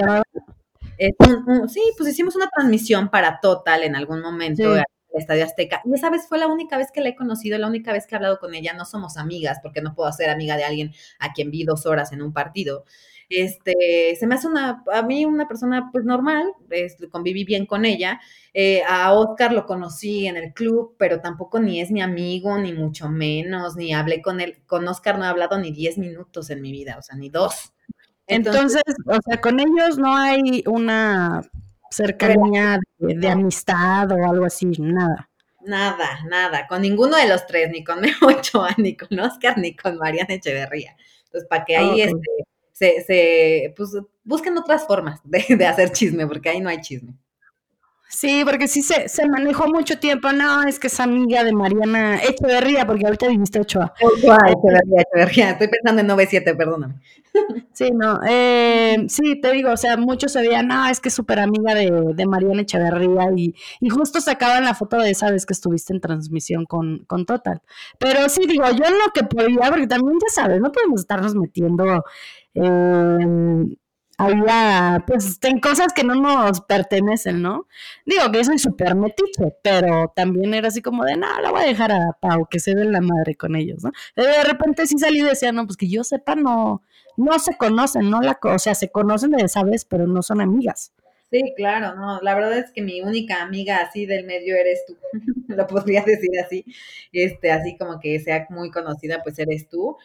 S3: sí, pues hicimos una transmisión para Total en algún momento el Estadio Azteca. Y esa vez fue la única vez que la he conocido, la única vez que he hablado con ella. No somos amigas, porque no puedo ser amiga de alguien a quien vi dos horas en un partido. Este, se me hace una, a mí una persona pues normal, este, conviví bien con ella. Eh, a Oscar lo conocí en el club, pero tampoco ni es mi amigo, ni mucho menos, ni hablé con él. Con Oscar no he hablado ni diez minutos en mi vida, o sea, ni dos.
S2: Entonces, o sea, con ellos no hay una cercanía de, amistad o algo así, nada.
S3: Nada, nada, con ninguno de los tres, ni con <laughs> Memo Ochoa, ni con Oscar, ni con Mariana Echeverría. Entonces, para que ahí este, se, se, pues, busquen otras formas de, de hacer chisme, porque ahí no hay chisme.
S2: Sí, porque sí se, se manejó mucho tiempo. No, es que es amiga de Mariana Echeverría, porque ahorita dijiste Ochoa.
S3: Ochoa, Echeverría, Echeverría. Estoy pensando en 9-7, perdóname. <laughs>
S2: Sí, no. Eh, sí, te digo, o sea, muchos se veían, no, es que es súper amiga de, de, Mariana Echeverría y, y justo sacaban la foto de esa vez que estuviste en transmisión con, con Total. Pero sí, digo, yo en lo que podía, porque también ya sabes, no podemos estarnos metiendo eh, había, pues, en cosas que no nos pertenecen, ¿no? Digo que soy súper metiche, pero también era así como de, no, la voy a dejar a Pau, que se den la madre con ellos, ¿no? De repente sí salí y decía, no, pues que yo sepa, no, no se conocen, no la, o sea, se conocen de esa vez, pero no son amigas.
S3: Sí, claro, no, la verdad es que mi única amiga así del medio eres tú, <laughs> lo podría decir así, este, así como que sea muy conocida, pues eres tú,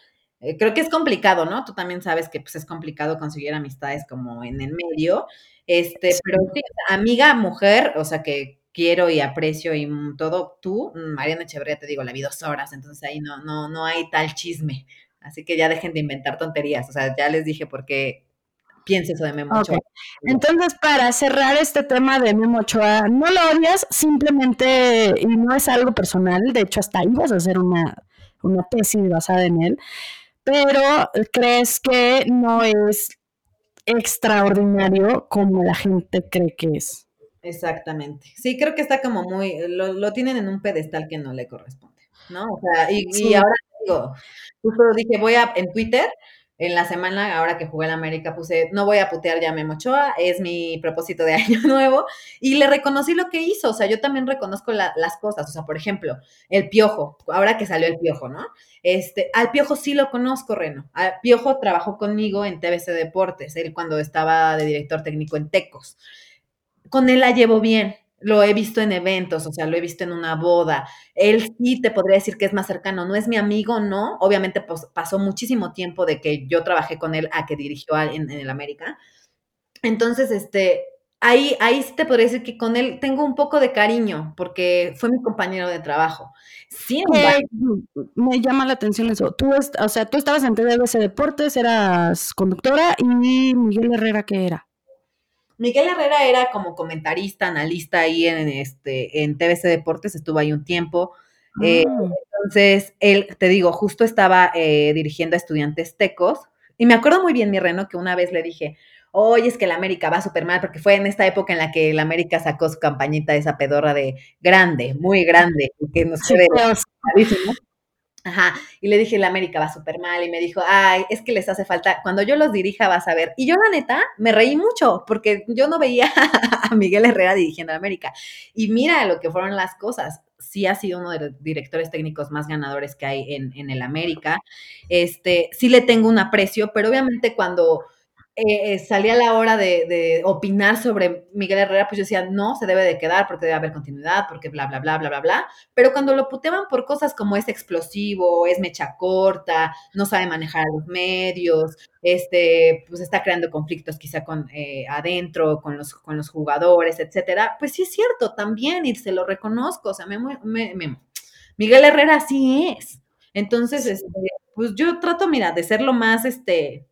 S3: eh, creo que es complicado, ¿no? Tú también sabes que pues, es complicado conseguir amistades como en el medio. Este, pero sí, amiga, mujer, o sea que quiero y aprecio y todo, tú, Mariana Echeverría, te digo, la vi dos horas, entonces ahí no, no, no hay tal chisme. Así que ya dejen de inventar tonterías. O sea, ya les dije por qué pienso eso de Memo Ochoa.
S2: Entonces, para cerrar este tema de Memo Ochoa, no lo odias, simplemente, y no es algo personal, de hecho, hasta ibas a hacer una, una tesis basada en él pero crees que no es extraordinario como la gente cree que es.
S3: Exactamente. Sí, creo que está como muy, lo, tienen en un pedestal que no le corresponde, ¿no? O sea, y, y ahora digo, justo dije, voy a, en Twitter, en la semana, ahora que jugué en América, puse, no voy a putear ya a es mi propósito de <laughs> año nuevo, y le reconocí lo que hizo, o sea, yo también reconozco las cosas, o sea, por ejemplo, el Piojo, ahora que salió el Piojo, ¿no? Este, al Piojo sí lo conozco, Reno, al Piojo trabajó conmigo en TBC Deportes, él cuando estaba de director técnico en Tecos, con él la llevo bien, lo he visto en eventos, o sea, lo he visto en una boda. Él sí te podría decir que es más cercano, no es mi amigo, no. Obviamente pues, pasó muchísimo tiempo de que yo trabajé con él a que dirigió en, en el América. Entonces, este, ahí, ahí sí te podría decir que con él tengo un poco de cariño, porque fue mi compañero de trabajo. Sí,
S2: me llama la atención eso. Tú, o sea, tú estabas en TDBC Deportes, eras conductora, y Miguel Herrera, ¿qué era?
S3: Miguel Herrera era como comentarista, analista ahí en, este, en TBC Deportes, estuvo ahí un tiempo. Eh, ah. entonces, él, te digo, justo estaba eh, dirigiendo a estudiantes tecos. Y me acuerdo muy bien, mi reno, que una vez le dije, oye, es que la América va súper mal, porque fue en esta época en la que la América sacó su campañita de esa pedorra de grande, muy grande, que nos quede Ajá, y le dije, la América va súper mal, y me dijo, ay, es que les hace falta, cuando yo los dirija vas a ver. Y yo la neta me reí mucho, porque yo no veía <laughs> a Miguel Herrera dirigiendo a América. Y mira lo que fueron las cosas. Sí ha sido uno de los directores técnicos más ganadores que hay en, en el América. Este, sí le tengo un aprecio, pero obviamente cuando eh, eh, salía la hora de, opinar sobre Miguel Herrera, pues yo decía, no, se debe de quedar porque debe haber continuidad, porque bla, bla, bla, bla, bla, bla. Pero cuando lo puteaban por cosas como es explosivo, es mecha corta, no sabe manejar a los medios, este, pues está creando conflictos quizá con eh, adentro, con los, con los jugadores, etcétera, pues sí es cierto también y se lo reconozco, o sea, me, Miguel Herrera sí es. Entonces, este, pues yo trato, mira, de ser lo más, este,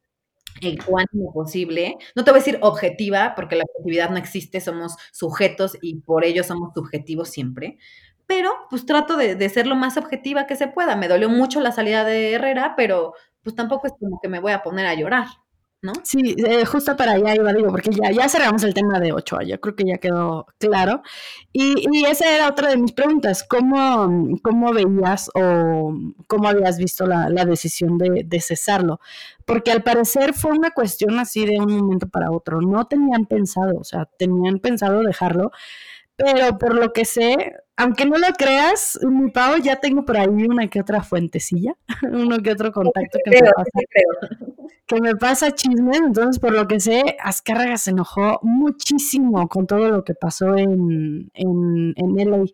S3: el cuánto posible. No te voy a decir objetiva, porque la objetividad no existe, somos sujetos y por ello somos subjetivos siempre. Pero pues trato de, de, ser lo más objetiva que se pueda. Me dolió mucho la salida de Herrera, pero pues tampoco es como que me voy a poner a llorar. ¿No?
S2: Sí, eh, justo para allá iba, digo, porque ya, ya cerramos el tema de Ochoa, yo creo que ya quedó claro. Y, y esa era otra de mis preguntas, ¿cómo, cómo veías o cómo habías visto la, la decisión de, de, cesarlo? Porque al parecer fue una cuestión así de un momento para otro, no tenían pensado, o sea, tenían pensado dejarlo, pero por lo que sé, aunque no lo creas, mi Pau, ya tengo por ahí una que otra fuentecilla, <laughs> uno que otro contacto que, me pasa, que me pasa chismes. Entonces, por lo que sé, Azcárraga se enojó muchísimo con todo lo que pasó en, en, en LA,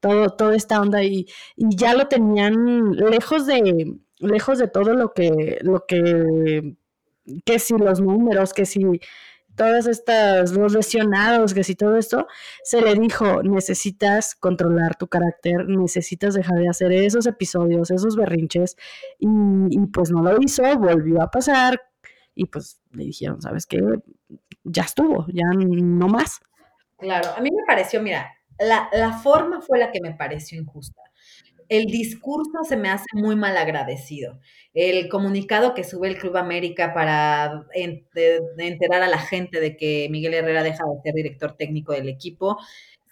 S2: todo, toda esta onda, y, y ya lo tenían lejos de, lejos de todo lo que, lo que, que si los números, que si todas estas, los lesionados, que si todo esto, se le dijo, necesitas controlar tu carácter, necesitas dejar de hacer esos episodios, esos berrinches, y, pues no lo hizo, volvió a pasar, y pues le dijeron, ¿sabes qué? Ya estuvo, ya no más.
S3: Claro, a mí me pareció, mira, la, la forma fue la que me pareció injusta el discurso se me hace muy mal agradecido. El comunicado que sube el Club América para enterar a la gente de que Miguel Herrera deja de ser director técnico del equipo,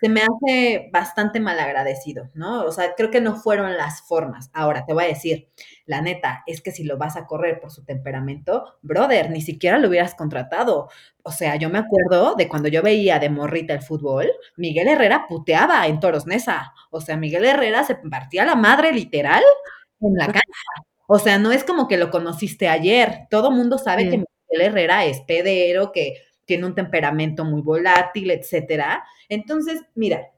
S3: se me hace bastante mal agradecido, ¿no? O sea, creo que no fueron las formas. Ahora, te voy a decir, la neta, es que si lo vas a correr por su temperamento, brother, ni siquiera lo hubieras contratado. O sea, yo me acuerdo de cuando yo veía de morrita el fútbol, Miguel Herrera puteaba en Toros Nesa. O sea, Miguel Herrera se partía la madre literal en la cancha. O sea, no es como que lo conociste ayer. Todo mundo sabe que Miguel Herrera es pedero, que tiene un temperamento muy volátil, etcétera. Entonces, mira,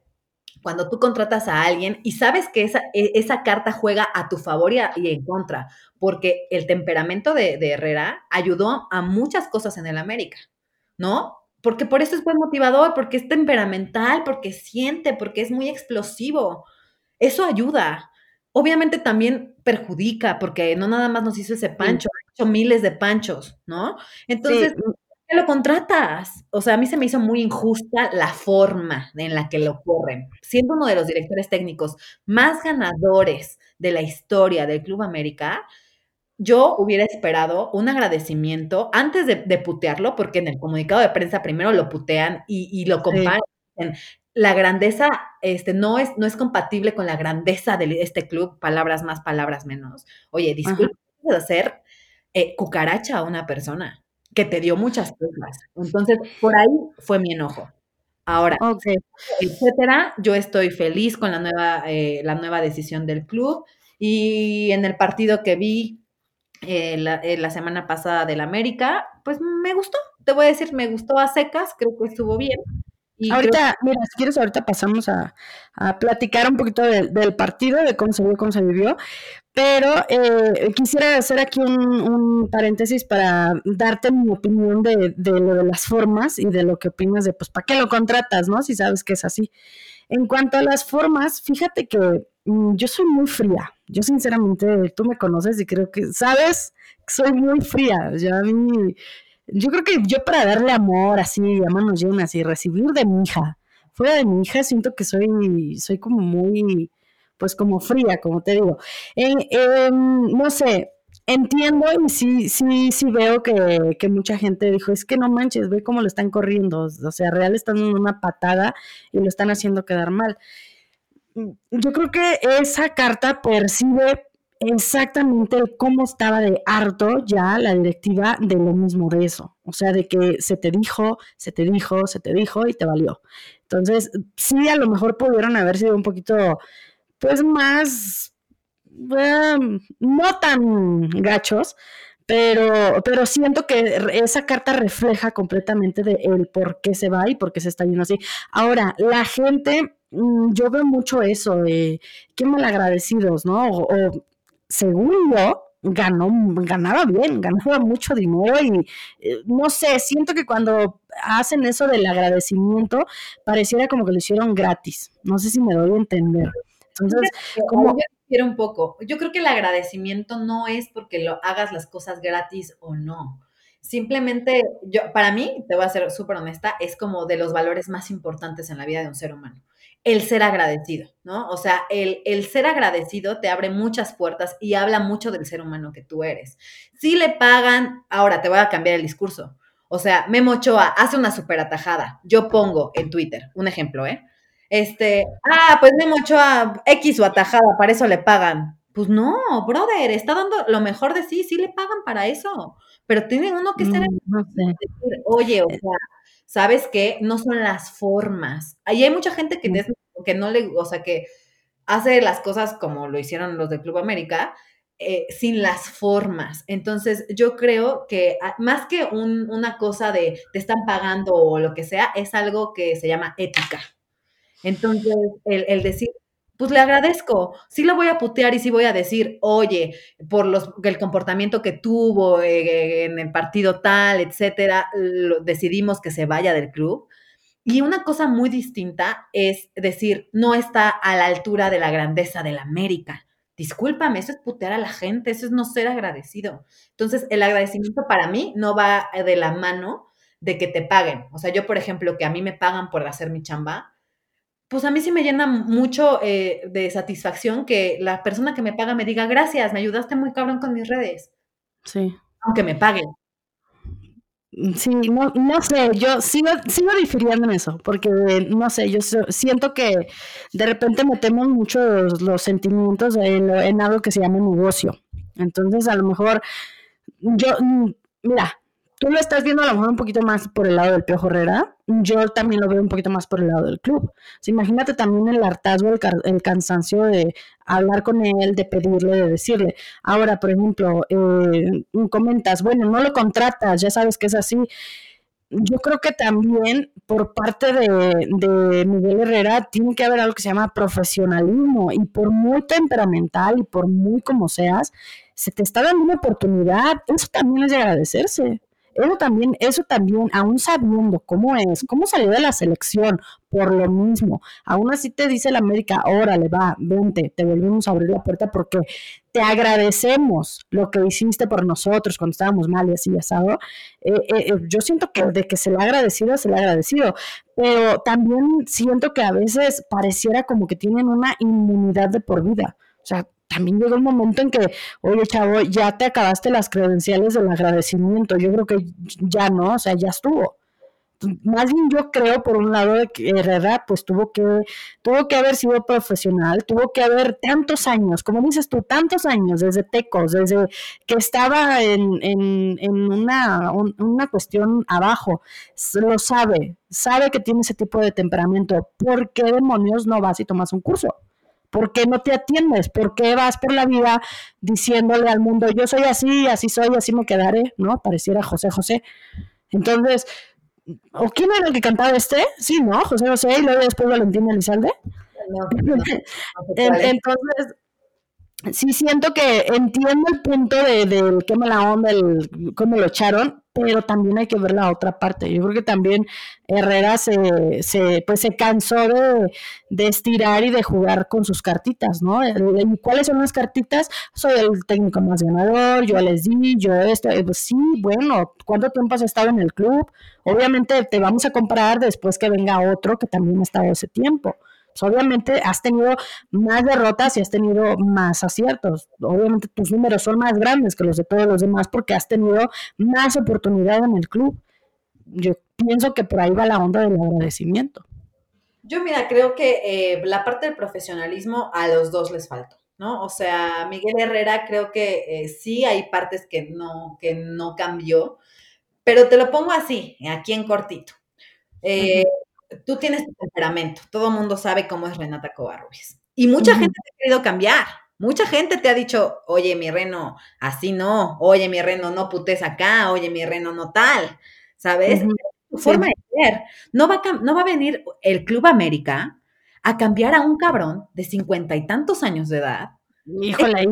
S3: cuando tú contratas a alguien y sabes que esa, e, esa carta juega a tu favor y, en contra, porque el temperamento de, de, Herrera ayudó a muchas cosas en el América, ¿no? Porque por eso es buen motivador, porque es temperamental, porque siente, porque es muy explosivo. Eso ayuda. Obviamente también perjudica, porque no nada más nos hizo ese pancho, ha hecho miles de panchos, ¿no? Entonces, sí qué lo contratas? O sea, a mí se me hizo muy injusta la forma en la que lo corren. Siendo uno de los directores técnicos más ganadores de la historia del Club América, yo hubiera esperado un agradecimiento antes de, putearlo, porque en el comunicado de prensa primero lo putean y, lo comparan. La grandeza este, no, es, no es compatible con la grandeza de este club, palabras más, palabras menos. Oye, disculpe de hacer eh, cucaracha a una persona que te dio muchas cosas. Entonces, por ahí fue mi enojo. Ahora, etcétera, yo estoy feliz con la nueva, eh, la nueva decisión del club y en el partido que vi eh, la, eh, la, semana pasada del América, pues me gustó, te voy a decir, me gustó a secas, creo que estuvo bien.
S2: ahorita, mira, si quieres, ahorita pasamos a, platicar un poquito del partido, de cómo se vio, cómo se vivió, pero eh, quisiera hacer aquí un, paréntesis para darte mi opinión de, de, lo de las formas y de lo que opinas de, pues, ¿para qué lo contratas, no? Si sabes que es así. En cuanto a las formas, fíjate que mm, yo soy muy fría. Yo sinceramente, tú me conoces y creo que, ¿sabes? Soy muy fría. Yo a mí, yo creo que yo para darle amor así, a manos llenas y recibir de mi hija, fuera de mi hija, siento que soy, soy como muy, pues como fría, como te digo. no sé, entiendo y sí, sí, sí veo que, que, mucha gente dijo, es que no manches, ve cómo lo están corriendo, o sea, real están en una patada y lo están haciendo quedar mal. Yo creo que esa carta percibe exactamente cómo estaba de harto ya la directiva de lo mismo de eso, o sea, de que se te dijo, se te dijo, se te dijo y te valió. Entonces, sí, a lo mejor pudieron haber sido un poquito, pues más no tan gachos, pero, pero siento que esa carta refleja completamente de el por qué se va y por qué se está yendo así. Ahora, la gente, mm, yo veo mucho eso de qué malagradecidos, ¿no? O, según yo, ganó, ganaba bien, ganaba mucho dinero y eh, no sé, siento que cuando hacen eso del agradecimiento, pareciera como que lo hicieron gratis. No sé si me doy a entender. Entonces,
S3: como un poco. Yo creo que el agradecimiento no es porque lo hagas las cosas gratis o no. Simplemente, yo, para mí, te voy a ser súper honesta, es como de los valores más importantes en la vida de un ser humano. El ser agradecido, ¿no? O sea, el, el ser agradecido te abre muchas puertas y habla mucho del ser humano que tú eres. Si le pagan, ahora te voy a cambiar el discurso. O sea, Memo Ochoa hace una súper atajada. Yo pongo en Twitter, un ejemplo, ¿eh? Este, ah, pues Memo Ochoa, X o atajada, para eso le pagan. Pues no, brother, está dando lo mejor de sí, sí le pagan para eso. Pero tiene uno que ser, mm, no decir, oye, o sea, ¿sabes qué? No son las formas. Ahí hay mucha gente que, que no le, o sea, que hace las cosas como lo hicieron los del Club América, eh, sin las formas. Entonces, yo creo que ah, más que una cosa de te están pagando o lo que sea, es algo que se llama ética. Entonces, el, decir, pues le agradezco, sí lo voy a putear y sí voy a decir, oye, por los, el comportamiento que tuvo eh, en el partido tal, etcétera, decidimos que se vaya del club. Y una cosa muy distinta es decir, no está a la altura de la grandeza de la América. Discúlpame, eso es putear a la gente, eso es no ser agradecido. Entonces, el agradecimiento para mí no va de la mano de que te paguen. O sea, yo, por ejemplo, que a mí me pagan por hacer mi chamba, pues a mí sí me llena mucho eh, de satisfacción que la persona que me paga me diga, gracias, me ayudaste muy cabrón con mis redes.
S2: Sí.
S3: Aunque me paguen.
S2: Mm, sí, no, no sé, yo sigo, sigo difiriendo en eso, porque no sé, yo siento que de repente metemos mucho los, sentimientos en, en, algo que se llama negocio. Entonces, a lo mejor, yo, mm, mira, tú lo estás viendo a lo mejor un poquito más por el lado del Piojo Herrera, yo también lo veo un poquito más por el lado del club. imagínate también el hartazgo, el, cansancio de hablar con él, de pedirle, de decirle. Ahora, por ejemplo, eh, comentas, bueno, no lo contratas, ya sabes que es así. Yo creo que también por parte de, de Miguel Herrera tiene que haber algo que se llama profesionalismo y por muy temperamental y por muy como seas, se te está dando una oportunidad, eso también es de agradecerse. Eso también, eso también, aún sabiendo cómo es, cómo salió de la selección, por lo mismo, aún así te dice la América, órale, va, vente, te volvemos a abrir la puerta porque te agradecemos lo que hiciste por nosotros cuando estábamos mal y así, asado. Eh, eh, eh, yo siento que de que se le ha agradecido, se le ha agradecido, pero también siento que a veces pareciera como que tienen una inmunidad de por vida. O sea, también llega un momento en que, oye, chavo, ya te acabaste las credenciales del agradecimiento. Yo creo que ya no, o sea, ya estuvo. Más bien yo creo, por un lado, que Herrera, pues tuvo que, tuvo que haber sido profesional, tuvo que haber tantos años, como dices tú, tantos años, desde Tecos, desde que estaba en, en, en una, una cuestión abajo, lo sabe, sabe que tiene ese tipo de temperamento. ¿Por qué demonios no vas y tomas un curso? ¿Por qué no te atiendes? ¿Por qué vas por la vida diciéndole al mundo, yo soy así, así soy, así me quedaré? ¿No? Pareciera José José. Entonces, ¿O quién era el que cantaba este? Sí, ¿no? José José y luego después Valentín Elizalde. Entonces, sí siento que entiendo el punto de, del qué mala onda, el cómo lo echaron, pero también hay que ver la otra parte. Yo creo que también Herrera se, se, pues se cansó de, de estirar y de jugar con sus cartitas, ¿no? ¿Y cuáles son las cartitas? Soy el técnico más ganador, yo les di, yo esto, eh, pues sí, bueno, ¿cuánto tiempo has estado en el club? Obviamente te vamos a comprar después que venga otro que también ha estado ese tiempo. Pues, obviamente has tenido más derrotas y has tenido más aciertos. Obviamente tus números son más grandes que los de todos los demás porque has tenido más oportunidad en el club. Yo pienso que por ahí va la onda del agradecimiento.
S3: Yo, mira, creo que eh, la parte del profesionalismo a los dos les faltó, ¿no? O sea, Miguel Herrera creo que eh, sí hay partes que no, que no cambió, pero te lo pongo así, aquí en cortito. Eh, tú tienes tu temperamento, todo el mundo sabe cómo es Renata Covarrubias. Y mucha gente te ha querido cambiar. Mucha gente te ha dicho, oye, mi reno, así no, oye, mi reno, no putes acá, oye, mi reno, no tal, ¿sabes? Tu forma de ser. No va, a, no va a venir el Club América a cambiar a un cabrón de cincuenta y tantos años de edad.
S2: Híjole,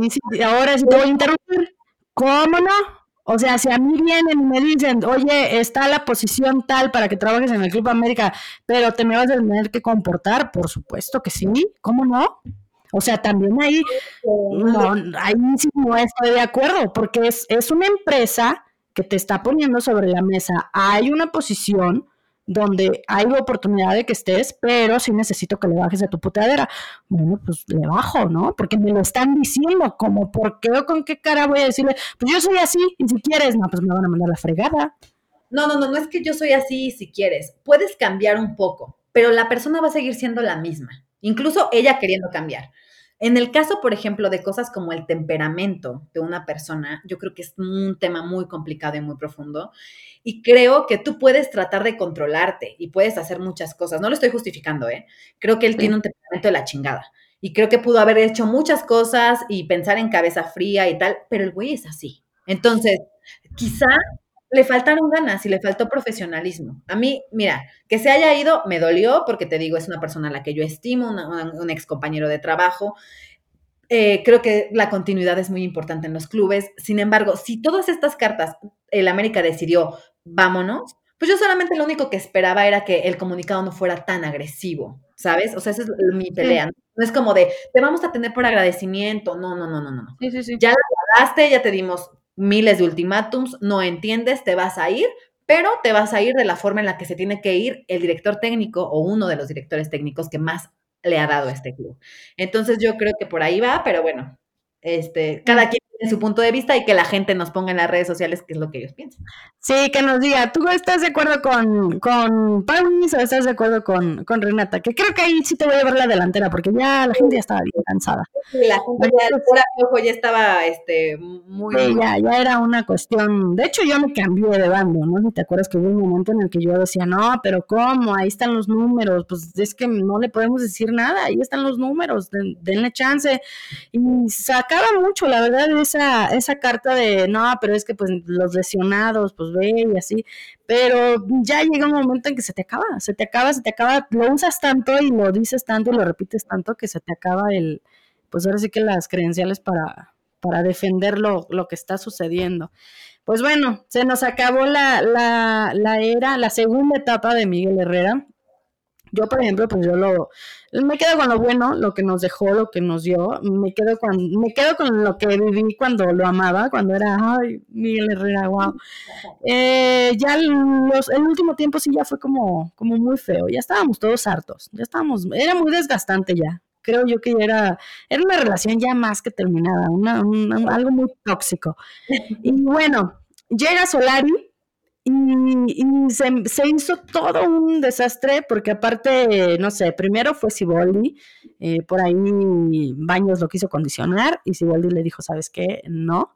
S2: ahora sí te voy a interrumpir. ¿Cómo no? O sea, si a mí vienen y me dicen, oye, está la posición tal para que trabajes en el Club América, pero te me vas a tener que comportar, por supuesto que sí, ¿cómo no? O sea, también ahí, no, ahí sí no estoy de acuerdo, porque es, es una empresa que te está poniendo sobre la mesa, hay una posición donde hay oportunidad de que estés, pero sí necesito que le bajes a tu putadera. Bueno, pues le bajo, ¿no? Porque me lo están diciendo, como, ¿por qué o con qué cara voy a decirle? Pues yo soy así, y si quieres, no, pues me van a mandar la fregada.
S3: No, no, no, no es que yo soy así, si quieres. Puedes cambiar un poco, pero la persona va a seguir siendo la misma, incluso ella queriendo cambiar. En el caso, por ejemplo, de cosas como el temperamento de una persona, yo creo que es un tema muy complicado y muy profundo. Y creo que tú puedes tratar de controlarte y puedes hacer muchas cosas. No lo estoy justificando, ¿eh? Creo que él tiene un temperamento de la chingada. Y creo que pudo haber hecho muchas cosas y pensar en cabeza fría y tal, pero el güey es así. Entonces, quizá le faltaron ganas y le faltó profesionalismo. A mí, mira, que se haya ido me dolió porque te digo, es una persona a la que yo estimo, un ex compañero de trabajo. Eh, creo que la continuidad es muy importante en los clubes. Sin embargo, si todas estas cartas el América decidió vámonos, pues yo solamente lo único que esperaba era que el comunicado no fuera tan agresivo, ¿sabes? O sea, esa es mi pelea. No es como de, te vamos a tener por agradecimiento. No, no, no, no, no. Sí, sí, sí. Ya la pagaste, ya te dimos miles de ultimátums, no entiendes, te vas a ir, pero te vas a ir de la forma en la que se tiene que ir el director técnico o uno de los directores técnicos que más le ha dado a este club. Entonces yo creo que por ahí va, pero bueno, este, cada quien tiene su punto de vista y que la gente nos ponga en las redes sociales qué es lo que ellos piensan.
S2: Sí, que nos diga, ¿tú estás de acuerdo con, con Paulis o estás de acuerdo con, con, Renata? Que creo que ahí sí te voy a ver la delantera, porque ya la gente ya estaba bien cansada.
S3: Sí, la gente ya, ojo ya estaba este, muy...
S2: Sí, ya, ya era una cuestión... De hecho, yo me cambié de bando, ¿no? Si te acuerdas que hubo un momento en el que yo decía, no, pero ¿cómo? Ahí están los números. Pues es que no le podemos decir nada, ahí están los números, denle chance. Y sacaba mucho, la verdad, esa, esa carta de, no, pero es que pues los lesionados, pues ve y así, pero ya llega un momento en que se te acaba, se te acaba, se te acaba, lo usas tanto y lo dices tanto y lo repites tanto que se te acaba el, pues ahora sí que las credenciales para, para defender lo, que está sucediendo. Pues bueno, se nos acabó la, la, la era, la segunda etapa de Miguel Herrera. Yo, por ejemplo, pues yo lo, me quedo con lo bueno, lo que nos dejó, lo que nos dio, me quedo con, me quedo con lo que viví cuando lo amaba, cuando era, ay, Miguel Herrera, wow. Eh, ya los, el último tiempo sí ya fue como, como muy feo, ya estábamos todos hartos, ya estábamos, era muy desgastante ya, creo yo que era, era una relación ya más que terminada, una, algo muy tóxico. Y bueno, llega Solari, y, se, hizo todo un desastre porque aparte, no sé, primero fue Siboldi, eh, por ahí Baños lo quiso condicionar y Siboldi le dijo, ¿sabes qué? No.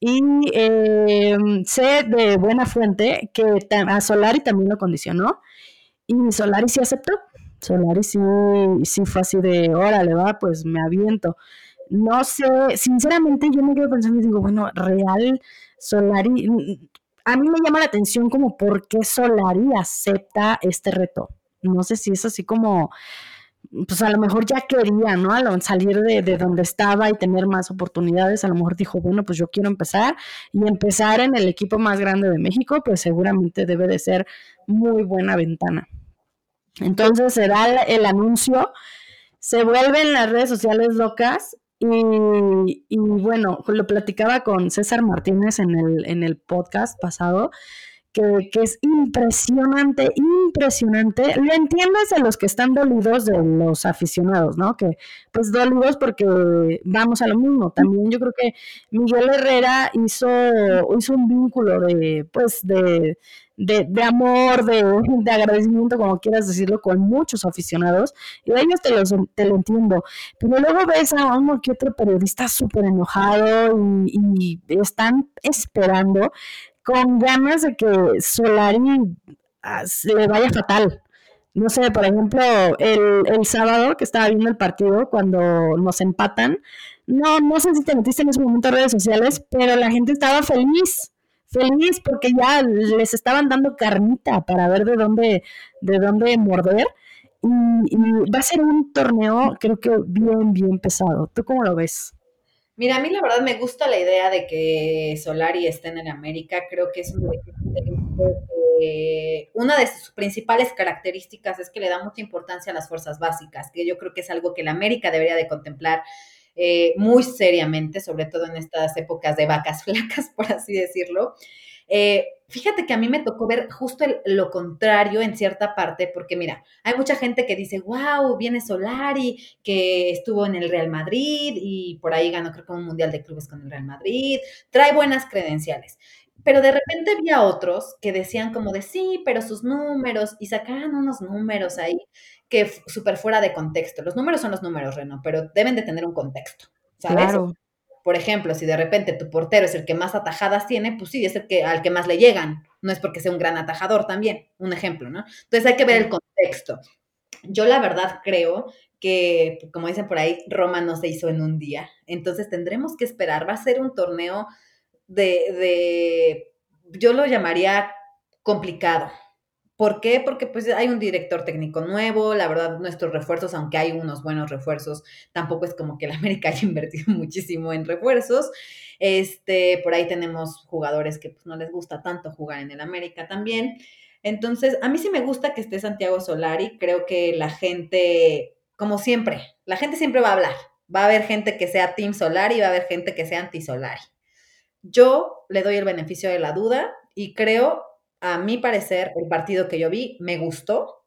S2: Y eh, sé de buena fuente que a Solari también lo condicionó y Solari sí aceptó. Solari sí, sí fue así de, órale, va, pues me aviento. No sé, sinceramente yo me quedo pensando y digo, bueno, real, Solari, a mí me llama la atención como por qué Solari acepta este reto. No sé si es así como, pues a lo mejor ya quería, ¿no? Al salir de, de, donde estaba y tener más oportunidades, a lo mejor dijo, bueno, pues yo quiero empezar y empezar en el equipo más grande de México, pues seguramente debe de ser muy buena ventana. Entonces se da el anuncio, se vuelven las redes sociales locas y, bueno, lo platicaba con César Martínez en el, en el podcast pasado, que, que, es impresionante, impresionante. Lo entiendes de los que están dolidos de los aficionados, ¿no? Que pues dolidos porque vamos a lo mismo. También yo creo que Miguel Herrera hizo, hizo un vínculo de, pues, de, de, de amor, de, de, agradecimiento, como quieras decirlo, con muchos aficionados, y a ellos te, los, te lo entiendo. Pero luego ves a uno que otro periodista súper enojado y, y, están esperando con ganas de que Solari ah, le vaya fatal. No sé, por ejemplo, el, el sábado que estaba viendo el partido, cuando nos empatan, no, no sé si te metiste en ese momento en redes sociales, pero la gente estaba feliz feliz porque ya les estaban dando carnita para ver de dónde, de dónde morder. Y, va a ser un torneo, creo que bien, bien pesado. ¿Tú cómo lo ves?
S3: Mira, a mí la verdad me gusta la idea de que Solari esté en América. Creo que es un una de sus principales características es que le da mucha importancia a las fuerzas básicas, que yo creo que es algo que la América debería de contemplar eh, muy seriamente, sobre todo en estas épocas de vacas <laughs> flacas, por así decirlo. Eh, fíjate que a mí me tocó ver justo lo contrario en cierta parte, porque mira, hay mucha gente que dice, wow, viene Solari, que estuvo en el Real Madrid y por ahí ganó creo que un Mundial de Clubes con el Real Madrid, trae buenas credenciales. Pero de repente había otros que decían como de sí, pero sus números, y sacaban unos números ahí que súper fuera de contexto. Los números son los números, Reno, pero deben de tener un contexto, ¿sabes? Claro. Por ejemplo, si de repente tu portero es el que más atajadas tiene, pues sí, es el que al que más le llegan. No es porque sea un gran atajador también, un ejemplo, ¿no? Entonces hay que ver el contexto. Yo la verdad creo que, como dicen por ahí, Roma no se hizo en un día. Entonces tendremos que esperar. Va a ser un torneo de, de yo lo llamaría complicado, ¿Por qué? Porque pues hay un director técnico nuevo, la verdad nuestros refuerzos, aunque hay unos buenos refuerzos, tampoco es como que la <laughs> América haya invertido muchísimo en refuerzos. Este, por ahí tenemos jugadores que pues, no les gusta tanto jugar en el América también. Entonces, a mí sí me gusta que esté Santiago Solari, creo que la gente, como siempre, la gente siempre va a hablar. Va a haber gente que sea Team Solari y va a haber gente que sea anti Solari. Yo le doy el beneficio de la duda y creo a mi parecer, el partido que yo vi me gustó.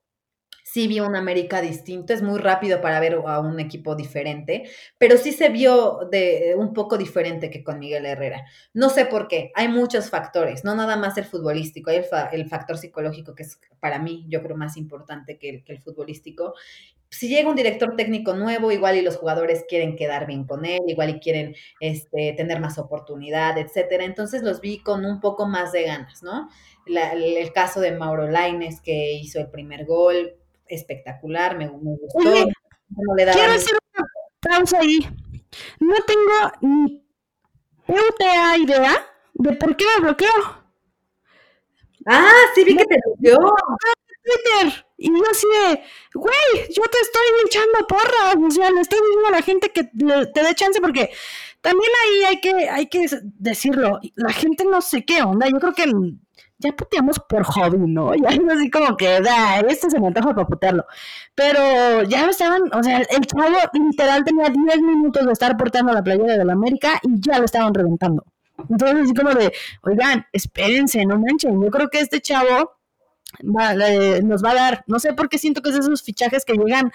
S3: Sí vi un América distinto, es muy rápido para ver a un equipo diferente, pero sí se vio de un poco diferente que con Miguel Herrera. No sé por qué, hay muchos factores, no nada más el futbolístico, hay el, fa el factor psicológico que es para mí, yo creo, más importante que el futbolístico si llega un director técnico nuevo, igual y los jugadores quieren quedar bien con él, igual y quieren este, tener más oportunidad, etcétera. Entonces los vi con un poco más de ganas, ¿no? La, el caso de Mauro Laines, que hizo el primer gol, espectacular, me, me gustó. Oye,
S2: no le quiero hacer una pausa ahí. No tengo ni puta idea de por qué me bloqueó.
S3: Ah, sí, vi que te bloqueó.
S2: Twitter. Y yo así de, güey, yo te estoy echando porras, o sea, le estoy diciendo a la gente que te dé chance porque también ahí hay que, hay que decirlo, la gente no sé qué onda, yo creo que ya puteamos por hobby, ¿no? <laughs> Ya es así como que, da, este se me antoja para putearlo. Pero ya estaban, o sea, el chavo literal tenía 10 minutos de estar portando la playera de la América y ya lo estaban reventando. Entonces, así como de, oigan, espérense, no manchen, yo creo que este chavo va, eh, nos va a dar, no sé por qué siento que es esos fichajes que llegan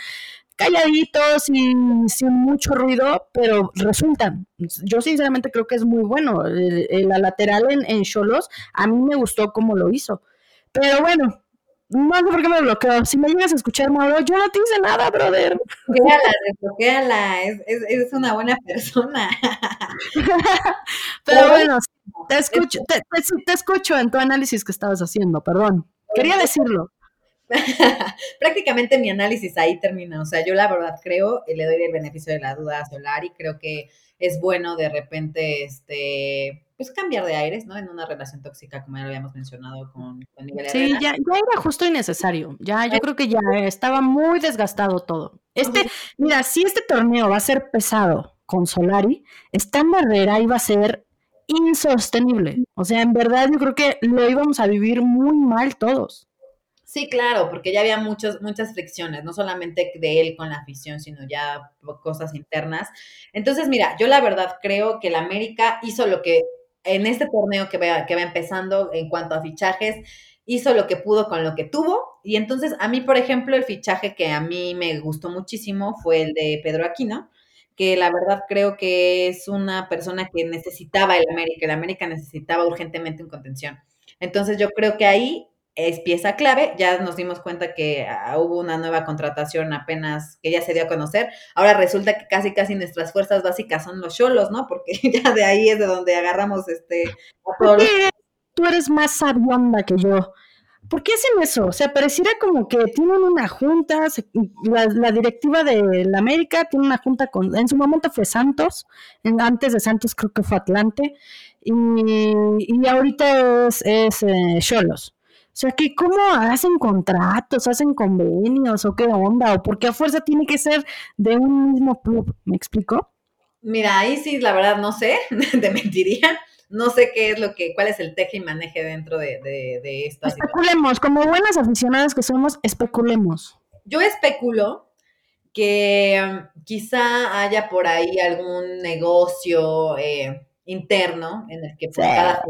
S2: calladitos, sin, sin mucho ruido, pero resultan. Yo sinceramente creo que es muy bueno. la lateral en Cholos, a mí me gustó cómo lo hizo. Pero bueno, no sé por qué me bloqueo. Si me llegas a escuchar, Mauro, yo no te hice nada, brother.
S3: Desbloquéala, desbloquéala. Es, es, es una buena persona. <laughs>
S2: Pero bueno, te escucho, te, te, te escucho en tu análisis que estabas haciendo, perdón. Quería decirlo. <laughs>
S3: Prácticamente mi análisis ahí termina. O sea, yo la verdad creo, y le doy el beneficio de la duda a Solari, creo que es bueno de repente, este, pues cambiar de aires, ¿no? En una relación tóxica, como ya lo habíamos mencionado con, Miguel
S2: Sí, ya, ya, era justo y necesario. Ya, yo creo que ya estaba muy desgastado todo. Este, mira, si este torneo va a ser pesado con Solari, esta barrera iba a ser insostenible. O sea, en verdad yo creo que lo íbamos a vivir muy mal todos.
S3: Sí, claro, porque ya había muchos, muchas fricciones, no solamente de él con la afición, sino ya cosas internas. Entonces, mira, yo la verdad creo que el América hizo lo que en este torneo que va, que va empezando en cuanto a fichajes, hizo lo que pudo con lo que tuvo. Y entonces, a mí, por ejemplo, el fichaje que a mí me gustó muchísimo fue el de Pedro Aquino, que la verdad creo que es una persona que necesitaba el América, el América necesitaba urgentemente un contención. Entonces, yo creo que ahí es pieza clave. Ya nos dimos cuenta que ah, hubo una nueva contratación apenas que ya se dio a conocer. Ahora resulta que casi casi nuestras fuerzas básicas son los cholos, ¿no? Porque <laughs> ya de ahí es de donde agarramos este
S2: Tú eres más sabionda que yo. ¿Por qué hacen eso? O sea, pareciera como que tienen una junta, la, directiva de la América tiene una junta con, en su momento fue Santos, antes de Santos creo que fue Atlante, y, y ahorita es Cholos. O sea, que ¿cómo hacen contratos, hacen convenios o qué onda? ¿O por qué a fuerza tiene que ser de un mismo club? ¿Me explico?
S3: Mira, ahí sí, la verdad, no sé, <laughs> te mentiría. No sé qué es lo que, cuál es el teje y maneje dentro de, de, de esto.
S2: Especulemos, como buenas aficionadas que somos, especulemos.
S3: Yo especulo que um, quizá haya por ahí algún negocio eh, interno en el que por cada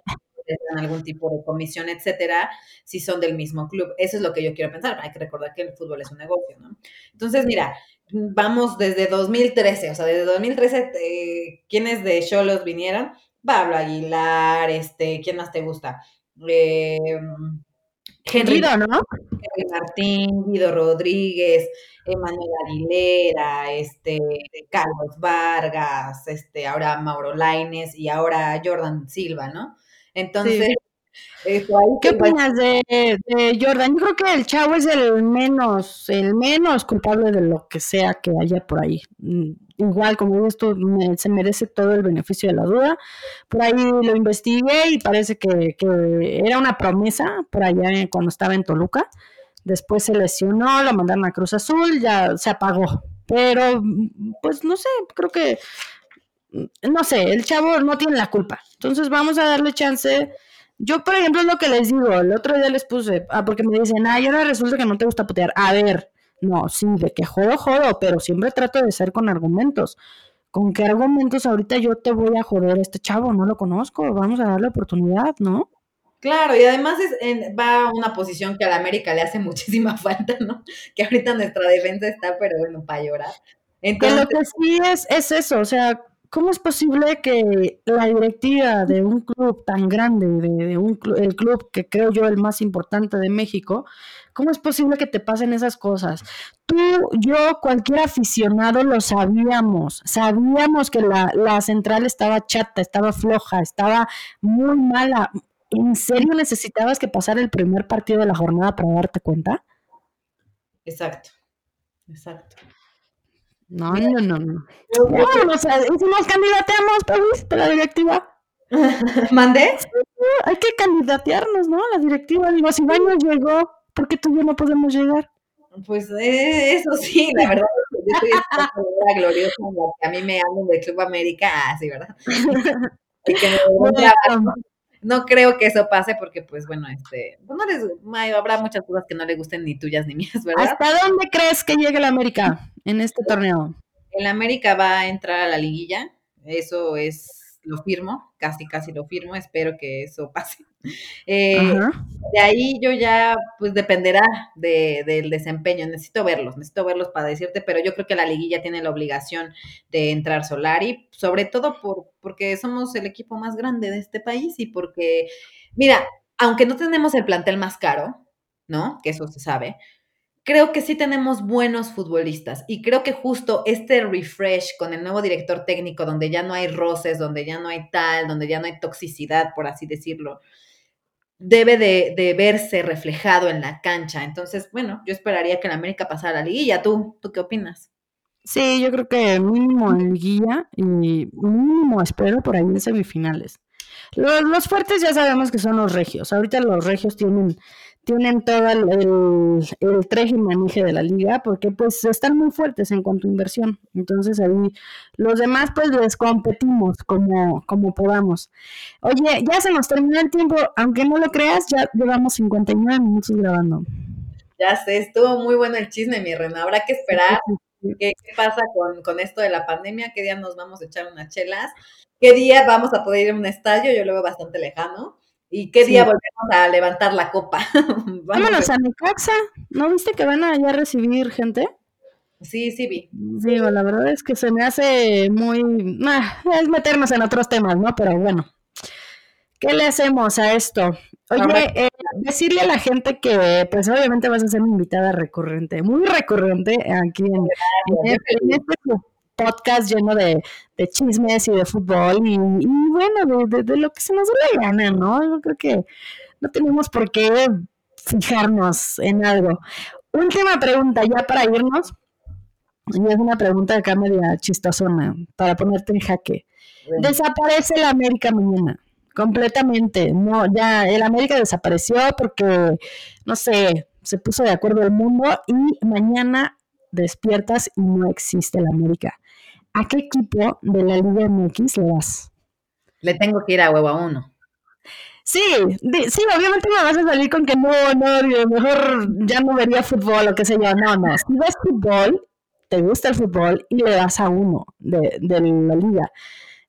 S3: algún tipo de comisión, etcétera, si son del mismo club. Eso es lo que yo quiero pensar. Hay que recordar que el fútbol es un negocio, ¿no? Entonces, mira, vamos desde 2013, o sea, desde 2013, eh, ¿quiénes de Cholos vinieron? Pablo Aguilar, este, ¿quién más te gusta? Eh,
S2: Henry, ¿no?
S3: Henry Martín, Guido Rodríguez, Emanuel Aguilera, este, Carlos Vargas, este, ahora Mauro Laines y ahora Jordan Silva, ¿no? Entonces,
S2: ¿qué opinas de, Jordan? Yo creo que el chavo es el menos, el menos culpable de lo que sea que haya por ahí. Mm, igual, como esto se merece todo el beneficio de la duda. Por ahí lo investigué y parece que, era una promesa por allá cuando estaba en Toluca. Después se lesionó, lo mandaron a Cruz Azul, ya se apagó. Pero, pues no sé, creo que no sé, el chavo no tiene la culpa. Entonces vamos a darle chance. Yo, por ejemplo, es lo que les digo. El otro día les puse, ah, porque me dicen, ah, y ahora resulta que no te gusta putear. A ver, no, sí, de que jodo, jodo, pero siempre trato de ser con argumentos. ¿Con qué argumentos ahorita yo te voy a joder a este chavo? No lo conozco, vamos a darle oportunidad, ¿no?
S3: Claro, y además es va a una posición que a la América le hace <laughs> muchísima falta, ¿no? Que ahorita nuestra defensa está, pero bueno, para llorar.
S2: Entonces, lo que sí es, es eso, o sea, ¿cómo es posible que la directiva de un club tan grande, de, un el club que creo yo el más importante de México, cómo es posible que te pasen esas cosas? Tú, yo, cualquier aficionado lo sabíamos, sabíamos que la, la central estaba chata, estaba floja, estaba muy mala. ¿En serio necesitabas que pasara el primer partido de la jornada para darte cuenta?
S3: Exacto, exacto.
S2: No, no, no, no. o sea, ¿y si nos candidateamos, Pablis, para la directiva? <laughs>
S3: ¿Mandé?
S2: Hay que candidatearnos, ¿no? La directiva. Digo, si Baños llegó, ¿por qué tú y yo no podemos llegar?
S3: Pues eh, eso sí, la verdad yo soy esta <laughs> gloriosa que a mí me hablan del Club América, ah, sí, ¿verdad? <laughs> y que me no creo que eso pase porque, pues bueno, este, pues, no les, habrá muchas cosas que no le gusten ni tuyas ni <laughs> mías, ¿verdad?
S2: ¿Hasta dónde crees que llegue la América en este torneo?
S3: El América va a entrar a la liguilla, eso es lo firmo, casi casi lo firmo, espero que eso pase. <laughs> Eh, de ahí yo ya, pues dependerá de, del desempeño, necesito verlos, necesito verlos para decirte, pero yo creo que la liguilla tiene la obligación de entrar Solari, sobre todo por, porque somos el equipo más grande de este país y porque, mira, aunque no tenemos el plantel más caro, ¿no? Que eso se sabe, creo que sí tenemos buenos futbolistas y creo que justo este refresh con el nuevo director técnico, donde ya no hay roces, donde ya no hay tal, donde ya no hay toxicidad, por así decirlo, debe de, verse reflejado en la cancha. Entonces, bueno, yo esperaría que la América pasara la liguilla. ¿Tú, ¿Tú qué opinas?
S2: Sí, yo creo que mínimo liguilla y mínimo espero por ahí en semifinales. Los fuertes ya sabemos que son los regios. Ahorita los regios tienen tienen todo el, el, y manije de la liga porque pues están muy fuertes en cuanto a inversión. Entonces ahí los demás pues les competimos como, como podamos. Oye, ya se nos terminó el tiempo, aunque no lo creas, ya llevamos 59 minutos grabando.
S3: Ya sé, estuvo muy bueno el chisme, mi reina. Habrá que esperar qué, pasa con, con, esto de la pandemia, qué día nos vamos a echar unas chelas, qué día vamos a poder ir a un estadio, yo lo veo bastante lejano. ¿Y qué día volvemos a levantar la copa? <laughs>
S2: Vámonos a Necaxa. ¿No viste que van a ya recibir gente?
S3: Sí, sí vi.
S2: Digo, la verdad es que se me hace muy... Ah, es meternos en otros temas, ¿no? Pero bueno. ¿Qué le hacemos a esto? Oye, eh, decirle a la gente que, pues obviamente vas a ser una invitada recurrente, muy recurrente aquí en, este, en este podcast lleno de, chismes y de fútbol y, bueno, de, lo que se nos dé la gana, ¿no? Yo creo que no tenemos por qué fijarnos en algo. Última pregunta, ya para irnos. Y es una pregunta acá media chistosona, para ponerte en jaque. Desaparece la América mañana, completamente. No, ya el América desapareció porque, no sé, se puso de acuerdo el mundo y mañana despiertas y no existe la América. ¿A qué equipo de la Liga MX le vas?
S3: Le tengo que ir a huevo a uno.
S2: Sí, sí, obviamente me vas a salir con que no, no, mejor ya no vería fútbol o qué sé yo. No, no. Si ves fútbol, te gusta el fútbol y le das a uno de, de la liga.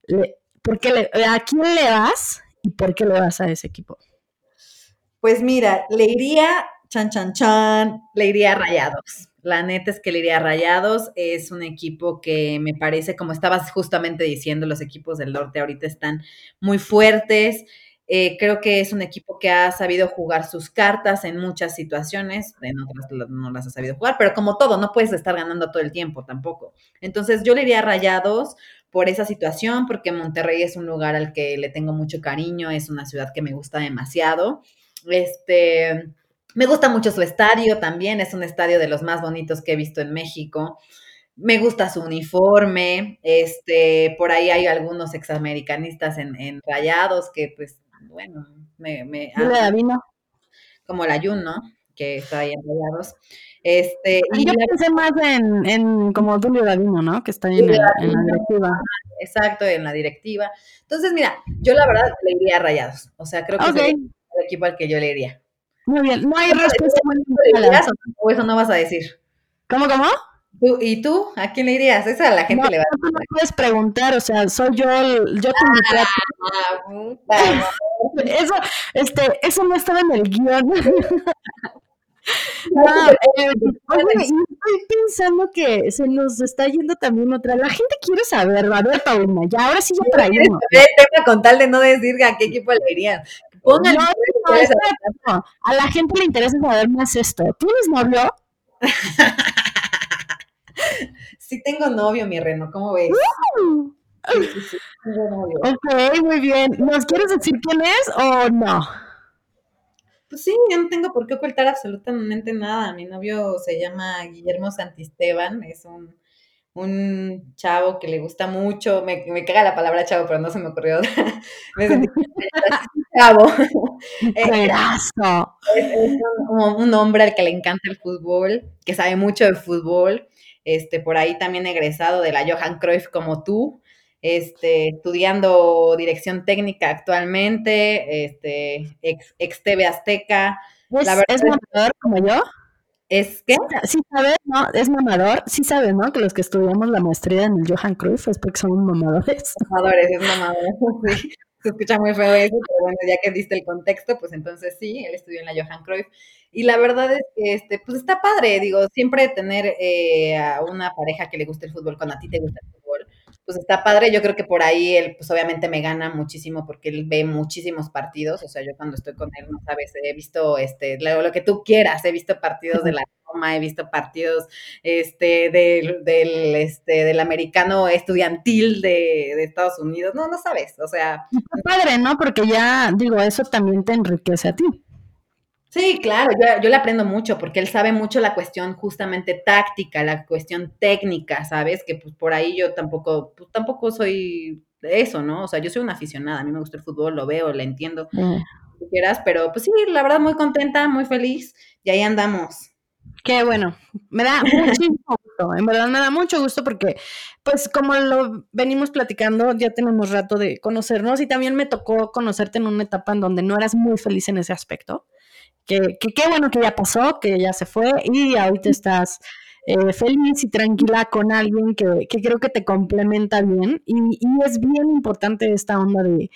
S2: Le, le, ¿A quién le vas y por qué le vas a ese equipo?
S3: Pues mira, le iría, chan, chan, chan, le iría a Rayados. La neta es que le iría a Rayados. Es un equipo que me parece, como estabas justamente diciendo, los equipos del norte ahorita están muy fuertes. Eh, creo que es un equipo que ha sabido jugar sus cartas en muchas situaciones, en otras no las ha sabido jugar, pero como todo, no puedes estar ganando todo el tiempo tampoco. Entonces yo le iría a Rayados por esa situación, porque Monterrey es un lugar al que le tengo mucho cariño, es una ciudad que me gusta demasiado. Este, me gusta mucho su estadio también, es un estadio de los más bonitos que he visto en México. Me gusta su uniforme, este, por ahí hay algunos examericanistas en, en rayados que, pues, bueno, me... me como la Jun, ¿no? Que está ahí en rayados. Este,
S2: y yo pensé más en, en como Tulio Davino, ¿no? Que está ahí en, la directiva.
S3: Exacto, en la directiva. Entonces, mira, yo la verdad le iría a Rayados. O sea, creo que es el equipo al que yo le iría.
S2: Muy bien, no hay respuesta
S3: ¿O eso no vas a decir?
S2: ¿Cómo, cómo?
S3: ¿Y tú? ¿A quién le irías? Esa a la gente le va a
S2: decir. No puedes preguntar, o sea, soy yo, yo te invité ah, <laughs> Eso, este, eso no estaba en el guion. <laughs> No, eh, estoy pensando que se nos está yendo también otra. La gente quiere saber, a ver, Paulina, ya ahora sí ya para irnos.
S3: con tal de no decir a qué equipo le irían. Pónganle.
S2: A la gente le interesa saber más esto. ¿Tienes novio? <laughs>
S3: sí tengo novio, mi Reno, ¿cómo ves?
S2: Uh. Ok, muy bien. ¿Nos quieres decir quién es o no?
S3: Pues sí, yo no tengo por qué ocultar absolutamente nada. Mi novio se llama Guillermo Santisteban, es un un chavo que le gusta mucho, me, me caga la palabra chavo, pero no se me ocurrió. <laughs> me sentí <laughs> chavo. <laughs>
S2: Eh,
S3: es, es un, un, hombre al que le encanta el fútbol, que sabe mucho de fútbol. Este, por ahí también egresado de la Johan Cruyff como tú, este, estudiando dirección técnica actualmente, este, ex, ex TV Azteca.
S2: ¿Es, la verdad ¿es como yo?
S3: ¿Es que?
S2: Sí, sabes, ¿no? Es mamador. Sí sabes, ¿no? Que los que estudiamos la maestría en el Johan Cruyff es porque somos mamadores. <laughs>
S3: Mamadores, es mamador. <laughs> Sí. Se escucha muy feo eso, pero bueno, ya que diste el contexto, pues entonces sí, él estudió en la Johan Cruyff. Y la verdad es que, este, pues está padre, digo, siempre tener eh, a una pareja que le guste el fútbol cuando a ti te gusta el fútbol, pues está padre. Yo creo que por ahí él, pues obviamente me gana muchísimo porque él ve muchísimos partidos. O sea, yo cuando estoy con él, no sabes, he visto este, lo, lo que tú quieras, he visto partidos de la Roma, he visto partidos este, del, del, este, del americano estudiantil de, de, Estados Unidos. No, no sabes. O sea.
S2: Está padre, ¿no? Porque ya, digo, eso también te enriquece a ti.
S3: Sí, claro, yo, yo, le aprendo mucho porque él sabe mucho la cuestión justamente táctica, la cuestión técnica, ¿sabes? Que pues por ahí yo tampoco, pues tampoco soy eso, ¿no? O sea, yo soy una aficionada, a mí me gusta el fútbol, lo veo, lo entiendo, mm. quieras, pero pues sí, la verdad muy contenta, muy feliz y ahí andamos.
S2: Qué bueno, me da muchísimo gusto, en verdad me da mucho gusto porque, pues como lo venimos platicando, ya tenemos rato de conocernos y también me tocó conocerte en una etapa en donde no eras muy feliz en ese aspecto. Que, qué bueno que ya pasó, que ya se fue y ahorita estás eh, feliz y tranquila con alguien que, que, creo que te complementa bien y, y, es bien importante esta onda de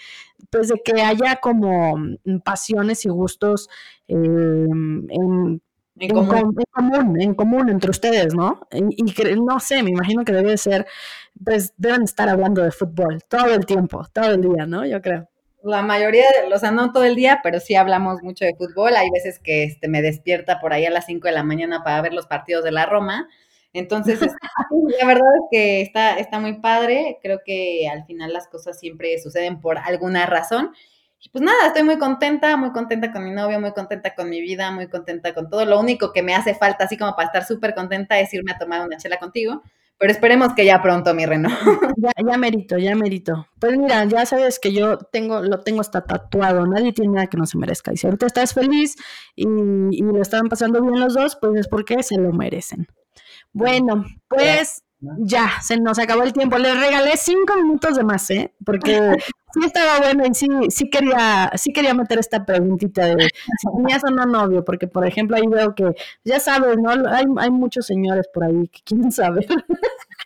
S2: pues de que haya como pasiones y gustos eh, en en común. En, común, entre ustedes, ¿no? Y, no sé, me imagino que debe ser, pues deben estar hablando de fútbol todo el tiempo, todo el día, ¿no? Yo creo.
S3: La mayoría, o sea, no todo el día, pero sí hablamos mucho de fútbol. Hay veces que este, me despierta por ahí a las 5 de la mañana para ver los partidos de la Roma. Entonces, <laughs> la verdad es que está, está muy padre. Creo que al final las cosas siempre suceden por alguna razón. Y pues nada, estoy muy contenta, muy contenta con mi novio, muy contenta con mi vida, muy contenta con todo. Lo único que me hace falta, así como para estar súper contenta, es irme a tomar una chela contigo. Pero esperemos que ya pronto, mi reno. <laughs>
S2: Ya, ya merito, ya merito. Pues mira, ya sabes que yo tengo, lo tengo hasta tatuado. Nadie tiene nada que no se merezca. Y si ahorita estás feliz y, y lo estaban pasando bien los dos, pues es porque se lo merecen. Bueno, pues ya, se nos acabó el tiempo. Le regalé cinco minutos de más, ¿eh? Porque <laughs> sí estaba bueno y sí, sí quería, sí quería meter esta preguntita de si tenías o no novio, porque por ejemplo ahí veo que, ya sabes, ¿no? Hay, hay muchos señores por ahí que quieren saber.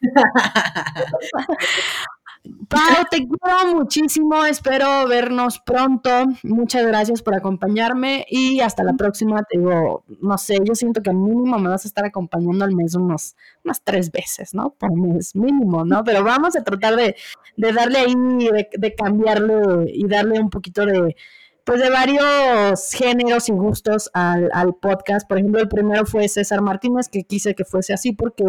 S2: <laughs> Pau, te quiero muchísimo, espero vernos pronto. Muchas gracias por acompañarme y hasta la próxima. Te digo, no sé, yo siento que mínimo me vas a estar acompañando al mes unos, unas tres veces, ¿no? Por mes, mínimo, ¿no? Pero vamos a tratar de, de darle ahí, de, de cambiarle y darle un poquito de, pues de varios géneros y gustos al, al, podcast. Por ejemplo, el primero fue César Martínez, que quise que fuese así porque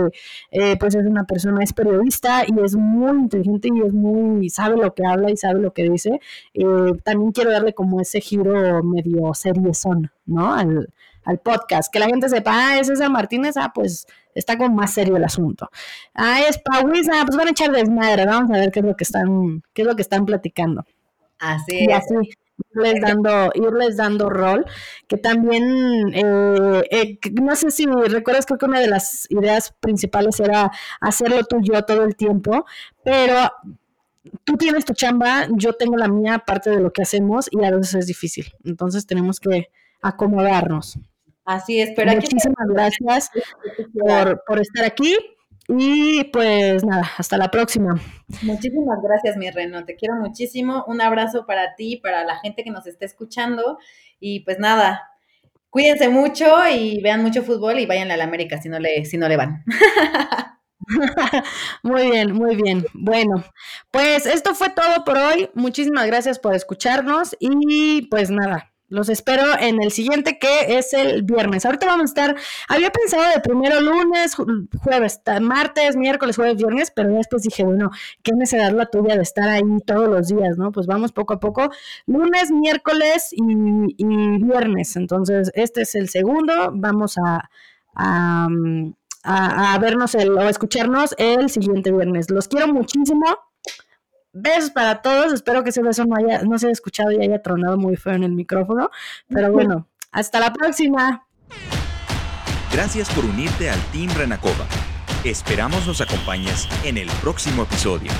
S2: eh, pues es una persona, es periodista y es muy inteligente y es muy, sabe lo que habla y sabe lo que dice. Eh, también quiero darle como ese giro medio son ¿no? Al, al podcast, que la gente sepa, ah, es César Martínez, ah, pues está como más serio el asunto. Ah, es Pauis, ah, pues van a echar desmadre, vamos a ver qué es lo que están, qué es lo que están platicando.
S3: Así
S2: es. así, irles dando, irles dando rol, que también, eh, eh, no sé si recuerdas, creo que una de las ideas principales era hacerlo tú y yo todo el tiempo, pero tú tienes tu chamba, yo tengo la mía, parte de lo que hacemos, y a veces es difícil. Entonces tenemos que acomodarnos.
S3: Así es, pero
S2: Muchísimas gracias <laughs> por, por estar aquí. Y pues nada, hasta la próxima.
S3: Muchísimas gracias, mi Reno. Te quiero muchísimo. Un abrazo para ti, para la gente que nos esté escuchando. Y pues nada, cuídense mucho y vean mucho fútbol y vayan a la América si no le, si no le van. <laughs>
S2: muy bien, muy bien. Bueno, pues esto fue todo por hoy. Muchísimas gracias por escucharnos y pues nada, los espero en el siguiente que es el viernes. Ahorita vamos a estar, había pensado de primero lunes, jueves, martes, miércoles, jueves, viernes, pero después dije, bueno, qué necesidad la tuya de estar ahí todos los días, ¿no? Pues vamos poco a poco, lunes, miércoles y, viernes. Entonces, este es el segundo, vamos a, a, a vernos el, o escucharnos el siguiente viernes. Los quiero muchísimo. Besos para todos. Espero que ese beso no, haya, no se haya escuchado y haya tronado muy feo en el micrófono. Pero bueno, hasta la próxima.
S1: Gracias por unirte al Team Renacova. Esperamos nos acompañes en el próximo episodio.